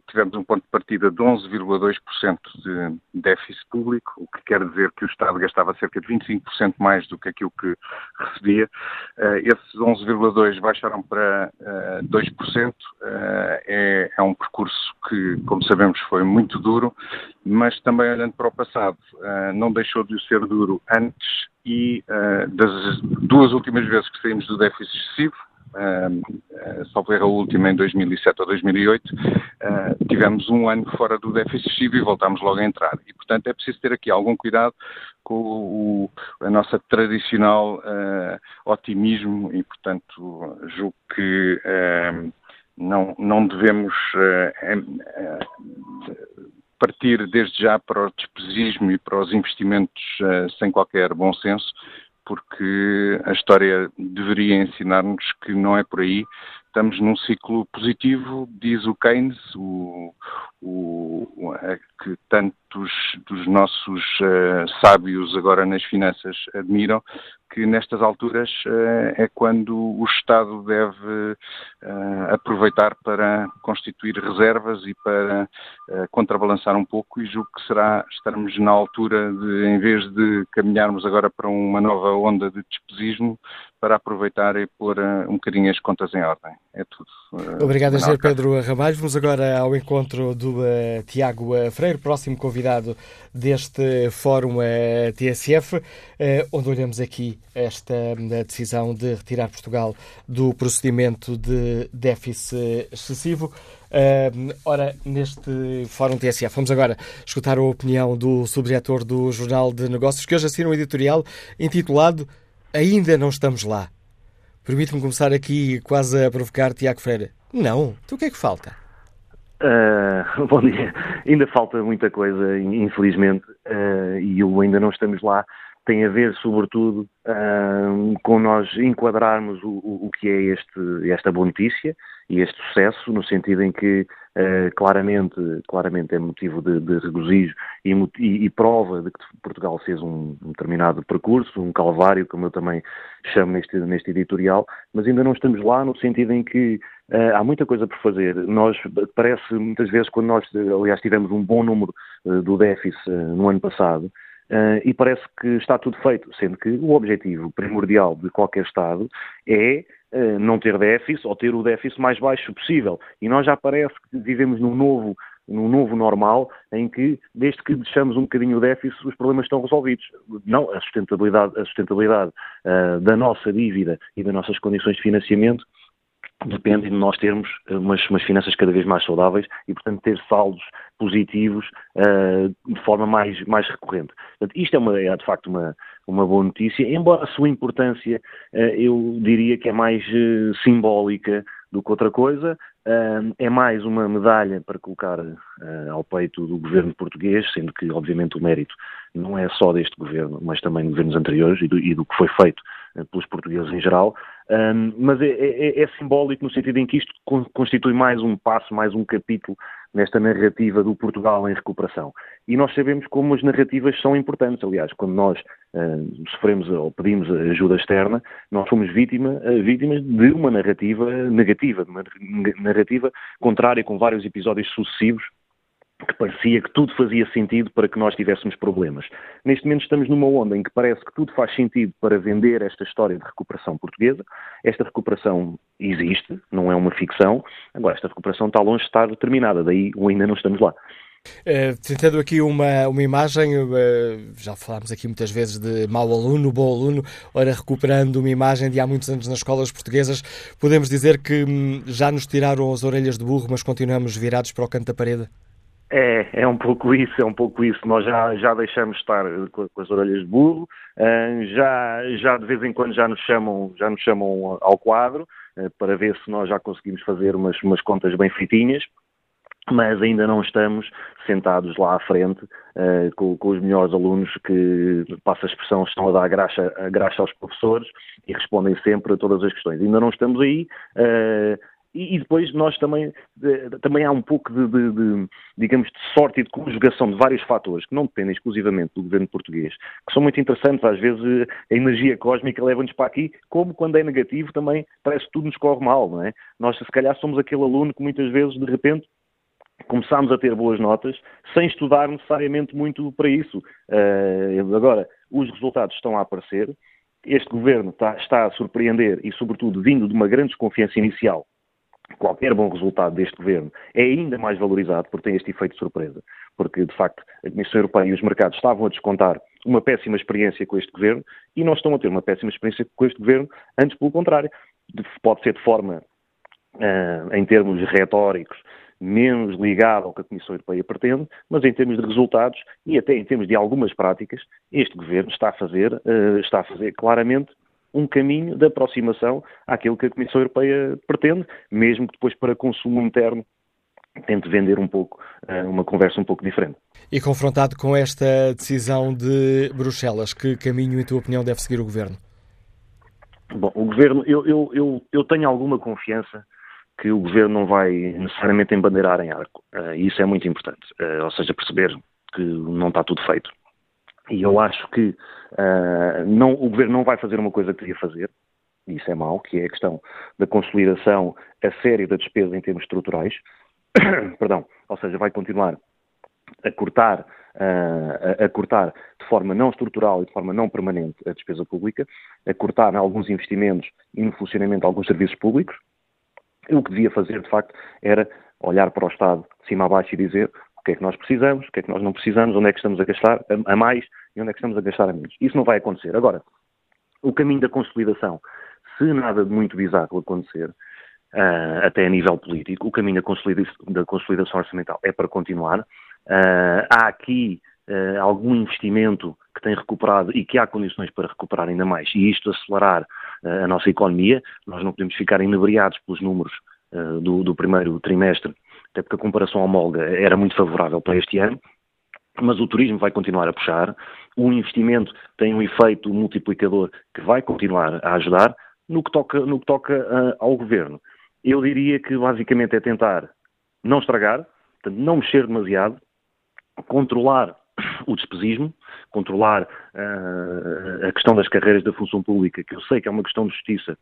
tivemos um ponto de partida de 11,2% de déficit público, o que quer dizer que o Estado gastava cerca de 25% mais do que aquilo que recebia. Uh, esses 11,2% baixaram para uh, 2%. É, é, um percurso que, como sabemos, foi muito duro, mas também olhando para o passado, não deixou de ser duro antes e das duas últimas vezes que saímos do déficit excessivo, uh, só foi a última em 2007 ou 2008, uh, tivemos um ano fora do déficit excessivo e voltámos logo a entrar. E, portanto, é preciso ter aqui algum cuidado com o, a nossa tradicional uh, otimismo e, portanto, julgo que uh, não, não devemos partir desde já para o despesismo e para os investimentos sem qualquer bom senso, porque a história deveria ensinar-nos que não é por aí. Estamos num ciclo positivo, diz o Keynes, o, o, que tantos dos nossos uh, sábios agora nas finanças admiram, que nestas alturas uh, é quando o Estado deve uh, aproveitar para constituir reservas e para contrabalançar um pouco e julgo que será estarmos na altura de, em vez de caminharmos agora para uma nova onda de despesismo, para aproveitar e pôr um bocadinho as contas em ordem. É tudo. Obrigado, Engenheiro Pedro Ramalho. Vamos agora ao encontro do uh, Tiago Freire, próximo convidado deste Fórum uh, TSF, uh, onde olhamos aqui esta decisão de retirar Portugal do procedimento de déficit excessivo. ora, neste Fórum TSF, vamos agora escutar a opinião do subdiretor do Jornal de Negócios, que hoje assina um editorial intitulado Ainda não estamos lá. Permite-me começar aqui quase a provocar Tiago Freire. Não, então o que é que falta? Uh, [LAUGHS] bom dia. Ainda falta muita coisa, infelizmente, uh, e ainda não estamos lá. Tem a ver, sobretudo, uh, com nós enquadrarmos o, o, que é este, esta boa notícia e este sucesso, no sentido em que claramente, claramente é motivo de, de regozijo e, e, prova de que Portugal fez um, um, determinado percurso, um calvário, como eu também chamo neste, neste editorial, mas ainda não estamos lá no sentido em que há muita coisa por fazer. Nós, parece muitas vezes, quando nós, aliás, tivemos um bom número uh, do déficit no ano passado, e parece que está tudo feito, sendo que o objetivo primordial de qualquer Estado é eh, não ter déficit ou ter o déficit mais baixo possível. E nós já parece que vivemos num novo, num novo normal em que, desde que deixamos um bocadinho o déficit, os problemas estão resolvidos. Não, a sustentabilidade, a sustentabilidade uh, da nossa dívida e das nossas condições de financiamento depende de nós termos umas, umas, finanças cada vez mais saudáveis e, portanto, ter saldos positivos uh, de forma mais, mais recorrente. Portanto, isto é, uma, é, de facto uma, uma boa notícia, embora a sua importância uh, eu diria que é mais uh, simbólica do que outra coisa, é mais uma medalha para colocar ao peito do governo português, sendo que, obviamente, o mérito não é só deste governo, mas também de governos anteriores e do, e do que foi feito pelos portugueses em geral, mas é, é, é, simbólico no sentido em que isto constitui mais um passo, mais um capítulo nesta narrativa do Portugal em recuperação. E nós sabemos como as narrativas são importantes. Aliás, quando nós uh, sofremos ou pedimos ajuda externa, nós fomos vítima, uh, vítimas de uma narrativa negativa, de uma narrativa contrária com vários episódios sucessivos que parecia que tudo fazia sentido para que nós tivéssemos problemas. Neste momento estamos numa onda em que parece que tudo faz sentido para vender esta história de recuperação portuguesa. Esta recuperação existe, não é uma ficção. Agora, esta recuperação está longe de estar terminada, daí ainda não estamos lá. Uh, tentando aqui uma, uma imagem, uh, já falámos aqui muitas vezes de mau aluno, bom aluno, ora recuperando uma imagem de há muitos anos nas escolas portuguesas, podemos dizer que hum, já nos tiraram as orelhas de burro, mas continuamos virados para o canto da parede? É, é um pouco isso, é um pouco isso. Nós já, já deixamos estar com, com as orelhas de burro, uh, já, já de vez em quando já nos chamam, já nos chamam ao quadro uh, para ver se nós já conseguimos fazer umas, umas contas bem feitinhas, mas ainda não estamos sentados lá à frente uh, com, com, os melhores alunos que, passa a expressão, estão a dar graxa, a graxa aos professores e respondem sempre a todas as questões. Ainda não estamos aí. Uh, e, depois nós também, também há um pouco de, de, de, digamos, de sorte e de conjugação de vários fatores que não dependem exclusivamente do governo português, que são muito interessantes. Às vezes a energia cósmica leva-nos para aqui, como quando é negativo também parece que tudo nos corre mal, não é? Nós se calhar somos aquele aluno que muitas vezes de repente começámos a ter boas notas sem estudar necessariamente muito para isso. Uh, agora, os resultados estão a aparecer, este governo está, está, a surpreender e, sobretudo, vindo de uma grande desconfiança inicial qualquer bom resultado deste governo é ainda mais valorizado porque tem este efeito de surpresa. Porque, de facto, a Comissão Europeia e os mercados estavam a descontar uma péssima experiência com este governo e não estão a ter uma péssima experiência com este governo, antes pelo contrário. Pode ser de forma, uh, em termos retóricos, menos ligado ao que a Comissão Europeia pretende, mas em termos de resultados e até em termos de algumas práticas, este governo está a fazer, uh, está a fazer claramente um caminho de aproximação àquilo que a Comissão Europeia pretende, mesmo que depois para consumo interno tente vender um pouco, uh, uma conversa um pouco diferente. E confrontado com esta decisão de Bruxelas, que caminho, em tua opinião, deve seguir o governo? Bom, o governo, eu, eu, eu, eu tenho alguma confiança que o governo não vai necessariamente embandeirar em arco. E isso é muito importante. Uh, ou seja, perceber que não está tudo feito. E eu acho que uh, não, o governo não vai fazer uma coisa que queria fazer, e isso é mau, que é a questão da consolidação a sério da despesa em termos estruturais. [COUGHS] Perdão, ou seja, vai continuar a cortar, uh, a, a, cortar de forma não estrutural e de forma não permanente a despesa pública, a cortar em alguns investimentos e no funcionamento de alguns serviços públicos. E o que devia fazer, de facto, era olhar para o Estado de cima a baixo e dizer o que é que nós precisamos, o que é que nós não precisamos, onde é que estamos a gastar a mais e onde é que estamos a gastar a menos. Isso não vai acontecer. Agora, o caminho da consolidação, se nada de muito bizarro acontecer, uh, até a nível político, o caminho da consolidação, da consolidação orçamental é para continuar. Uh, há aqui uh, algum investimento que tem recuperado e que há condições para recuperar ainda mais, e isto acelerar a nossa economia. Nós não podemos ficar inebriados pelos números do, do, primeiro trimestre, até porque a comparação homóloga era muito favorável para este ano. Mas o turismo vai continuar a puxar, o investimento tem um efeito multiplicador que vai continuar a ajudar. No que toca, no que toca ao governo, eu diria que basicamente é tentar não estragar, não mexer demasiado, controlar o despesismo, controlar uh, a questão das carreiras da função pública, que eu sei que é uma questão de justiça,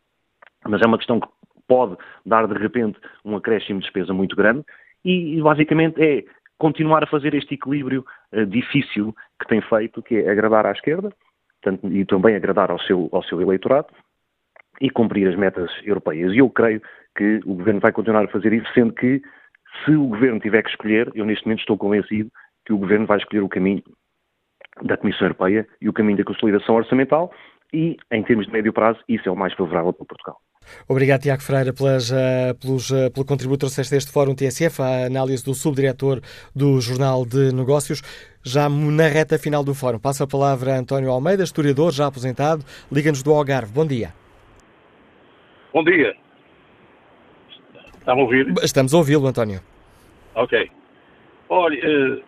mas é uma questão que pode dar de repente um acréscimo de despesa muito grande, e, basicamente é continuar a fazer este equilíbrio uh, difícil que tem feito, que é agradar à esquerda e também agradar ao seu, ao seu eleitorado e cumprir as metas europeias. E eu creio que o Governo vai continuar a fazer isso, sendo que se o Governo tiver que escolher, eu neste momento estou convencido que o Governo vai escolher o caminho da Comissão Europeia e o caminho da consolidação orçamental e, em termos de médio prazo, isso é o mais favorável para Portugal. Obrigado, Tiago Freire, pelas, uh, pelos, uh, pelo contributo que deste Fórum TSF, a análise do subdiretor do Jornal de Negócios. Já na reta final do Fórum, passa a palavra a António Almeida, historiador já aposentado, liga-nos do Algarve. Bom dia. Bom dia. Está a ouvir? Estamos a ouvi-lo, António. Ok. Olha, uh,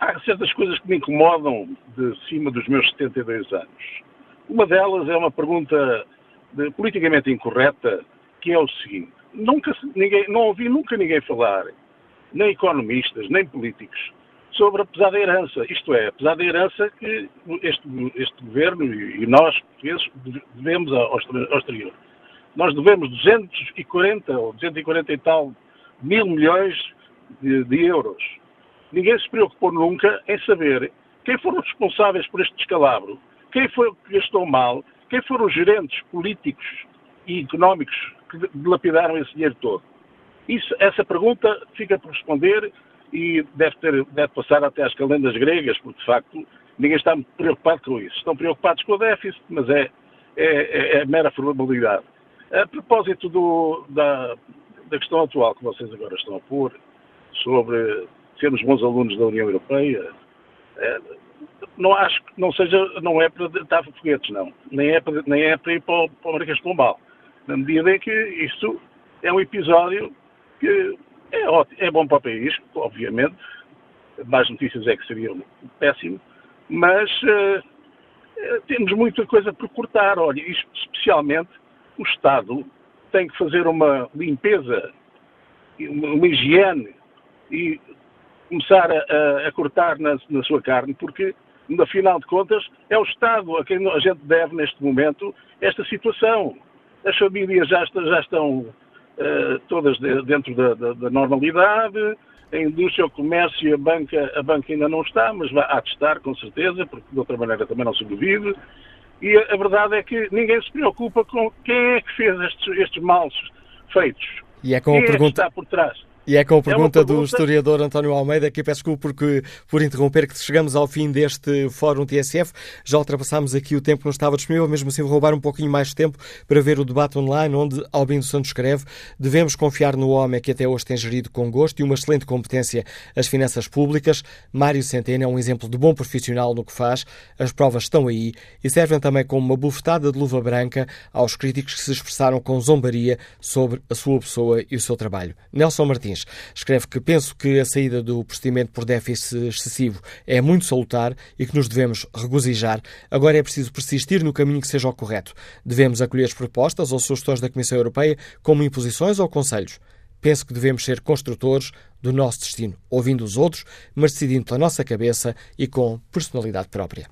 há certas coisas que me incomodam de cima dos meus 72 anos. Uma delas é uma pergunta de, politicamente incorreta, que é o seguinte: nunca ninguém, não ouvi nunca ninguém falar, nem economistas, nem políticos, sobre a pesada herança. Isto é, a pesada herança que este, este governo e, nós, portugueses, devemos ao, ao exterior. Nós devemos 240 ou 240 e tal mil milhões de, de euros ninguém se preocupou nunca em saber quem foram os responsáveis por este descalabro, quem foi que gastou mal, quem foram os gerentes políticos e económicos que dilapidaram esse dinheiro todo. Isso, essa pergunta fica por responder e deve, ter, deve passar até às calendas gregas, porque de facto ninguém está preocupado com isso. Estão preocupados com o déficit, mas é, é, é mera formalidade. A propósito do, da, da questão atual que vocês agora estão a pôr, sobre sermos bons alunos da União Europeia, é, não acho que não seja, não é para dar foguetes, não. Nem é para, nem é para ir para o, para o Marquês de Pombal. Na medida em que isto é um episódio que é, ótimo, é bom para o país, obviamente. Mais notícias é que seria péssimo, mas uh, temos muita coisa por cortar. Olha, especialmente o Estado tem que fazer uma limpeza, uma, uma higiene e começar a, a cortar na, na, sua carne, porque, no final de contas, é o Estado a quem a gente deve, neste momento, esta situação. As famílias já, já estão uh, todas de, dentro da, da, da, normalidade, a indústria, o comércio, a banca, a banca ainda não está, mas vai a testar, com certeza, porque de outra maneira também não sobrevive. E a, a verdade é que ninguém se preocupa com quem é que fez estes, estes males feitos. E é com a quem pergunta... é que está por trás? E é com a pergunta, é pergunta, do historiador António Almeida, que peço desculpa porque, por interromper, que chegamos ao fim deste Fórum TSF. Já ultrapassámos aqui o tempo que não estava disponível, mesmo assim vou roubar um pouquinho mais de tempo para ver o debate online, onde Albino Santos escreve devemos confiar no homem que até hoje tem gerido com gosto e uma excelente competência as finanças públicas. Mário Centeno é um exemplo de bom profissional no que faz. As provas estão aí e servem também como uma bufetada de luva branca aos críticos que se expressaram com zombaria sobre a sua pessoa e o seu trabalho. Nelson Martins Martins. Escreve que penso que a saída do procedimento por déficit excessivo é muito salutar e que nos devemos regozijar. Agora é preciso persistir no caminho que seja o correto. Devemos acolher as propostas ou sugestões da Comissão Europeia como imposições ou conselhos. Penso que devemos ser construtores do nosso destino, ouvindo os outros, mas decidindo pela nossa cabeça e com personalidade própria.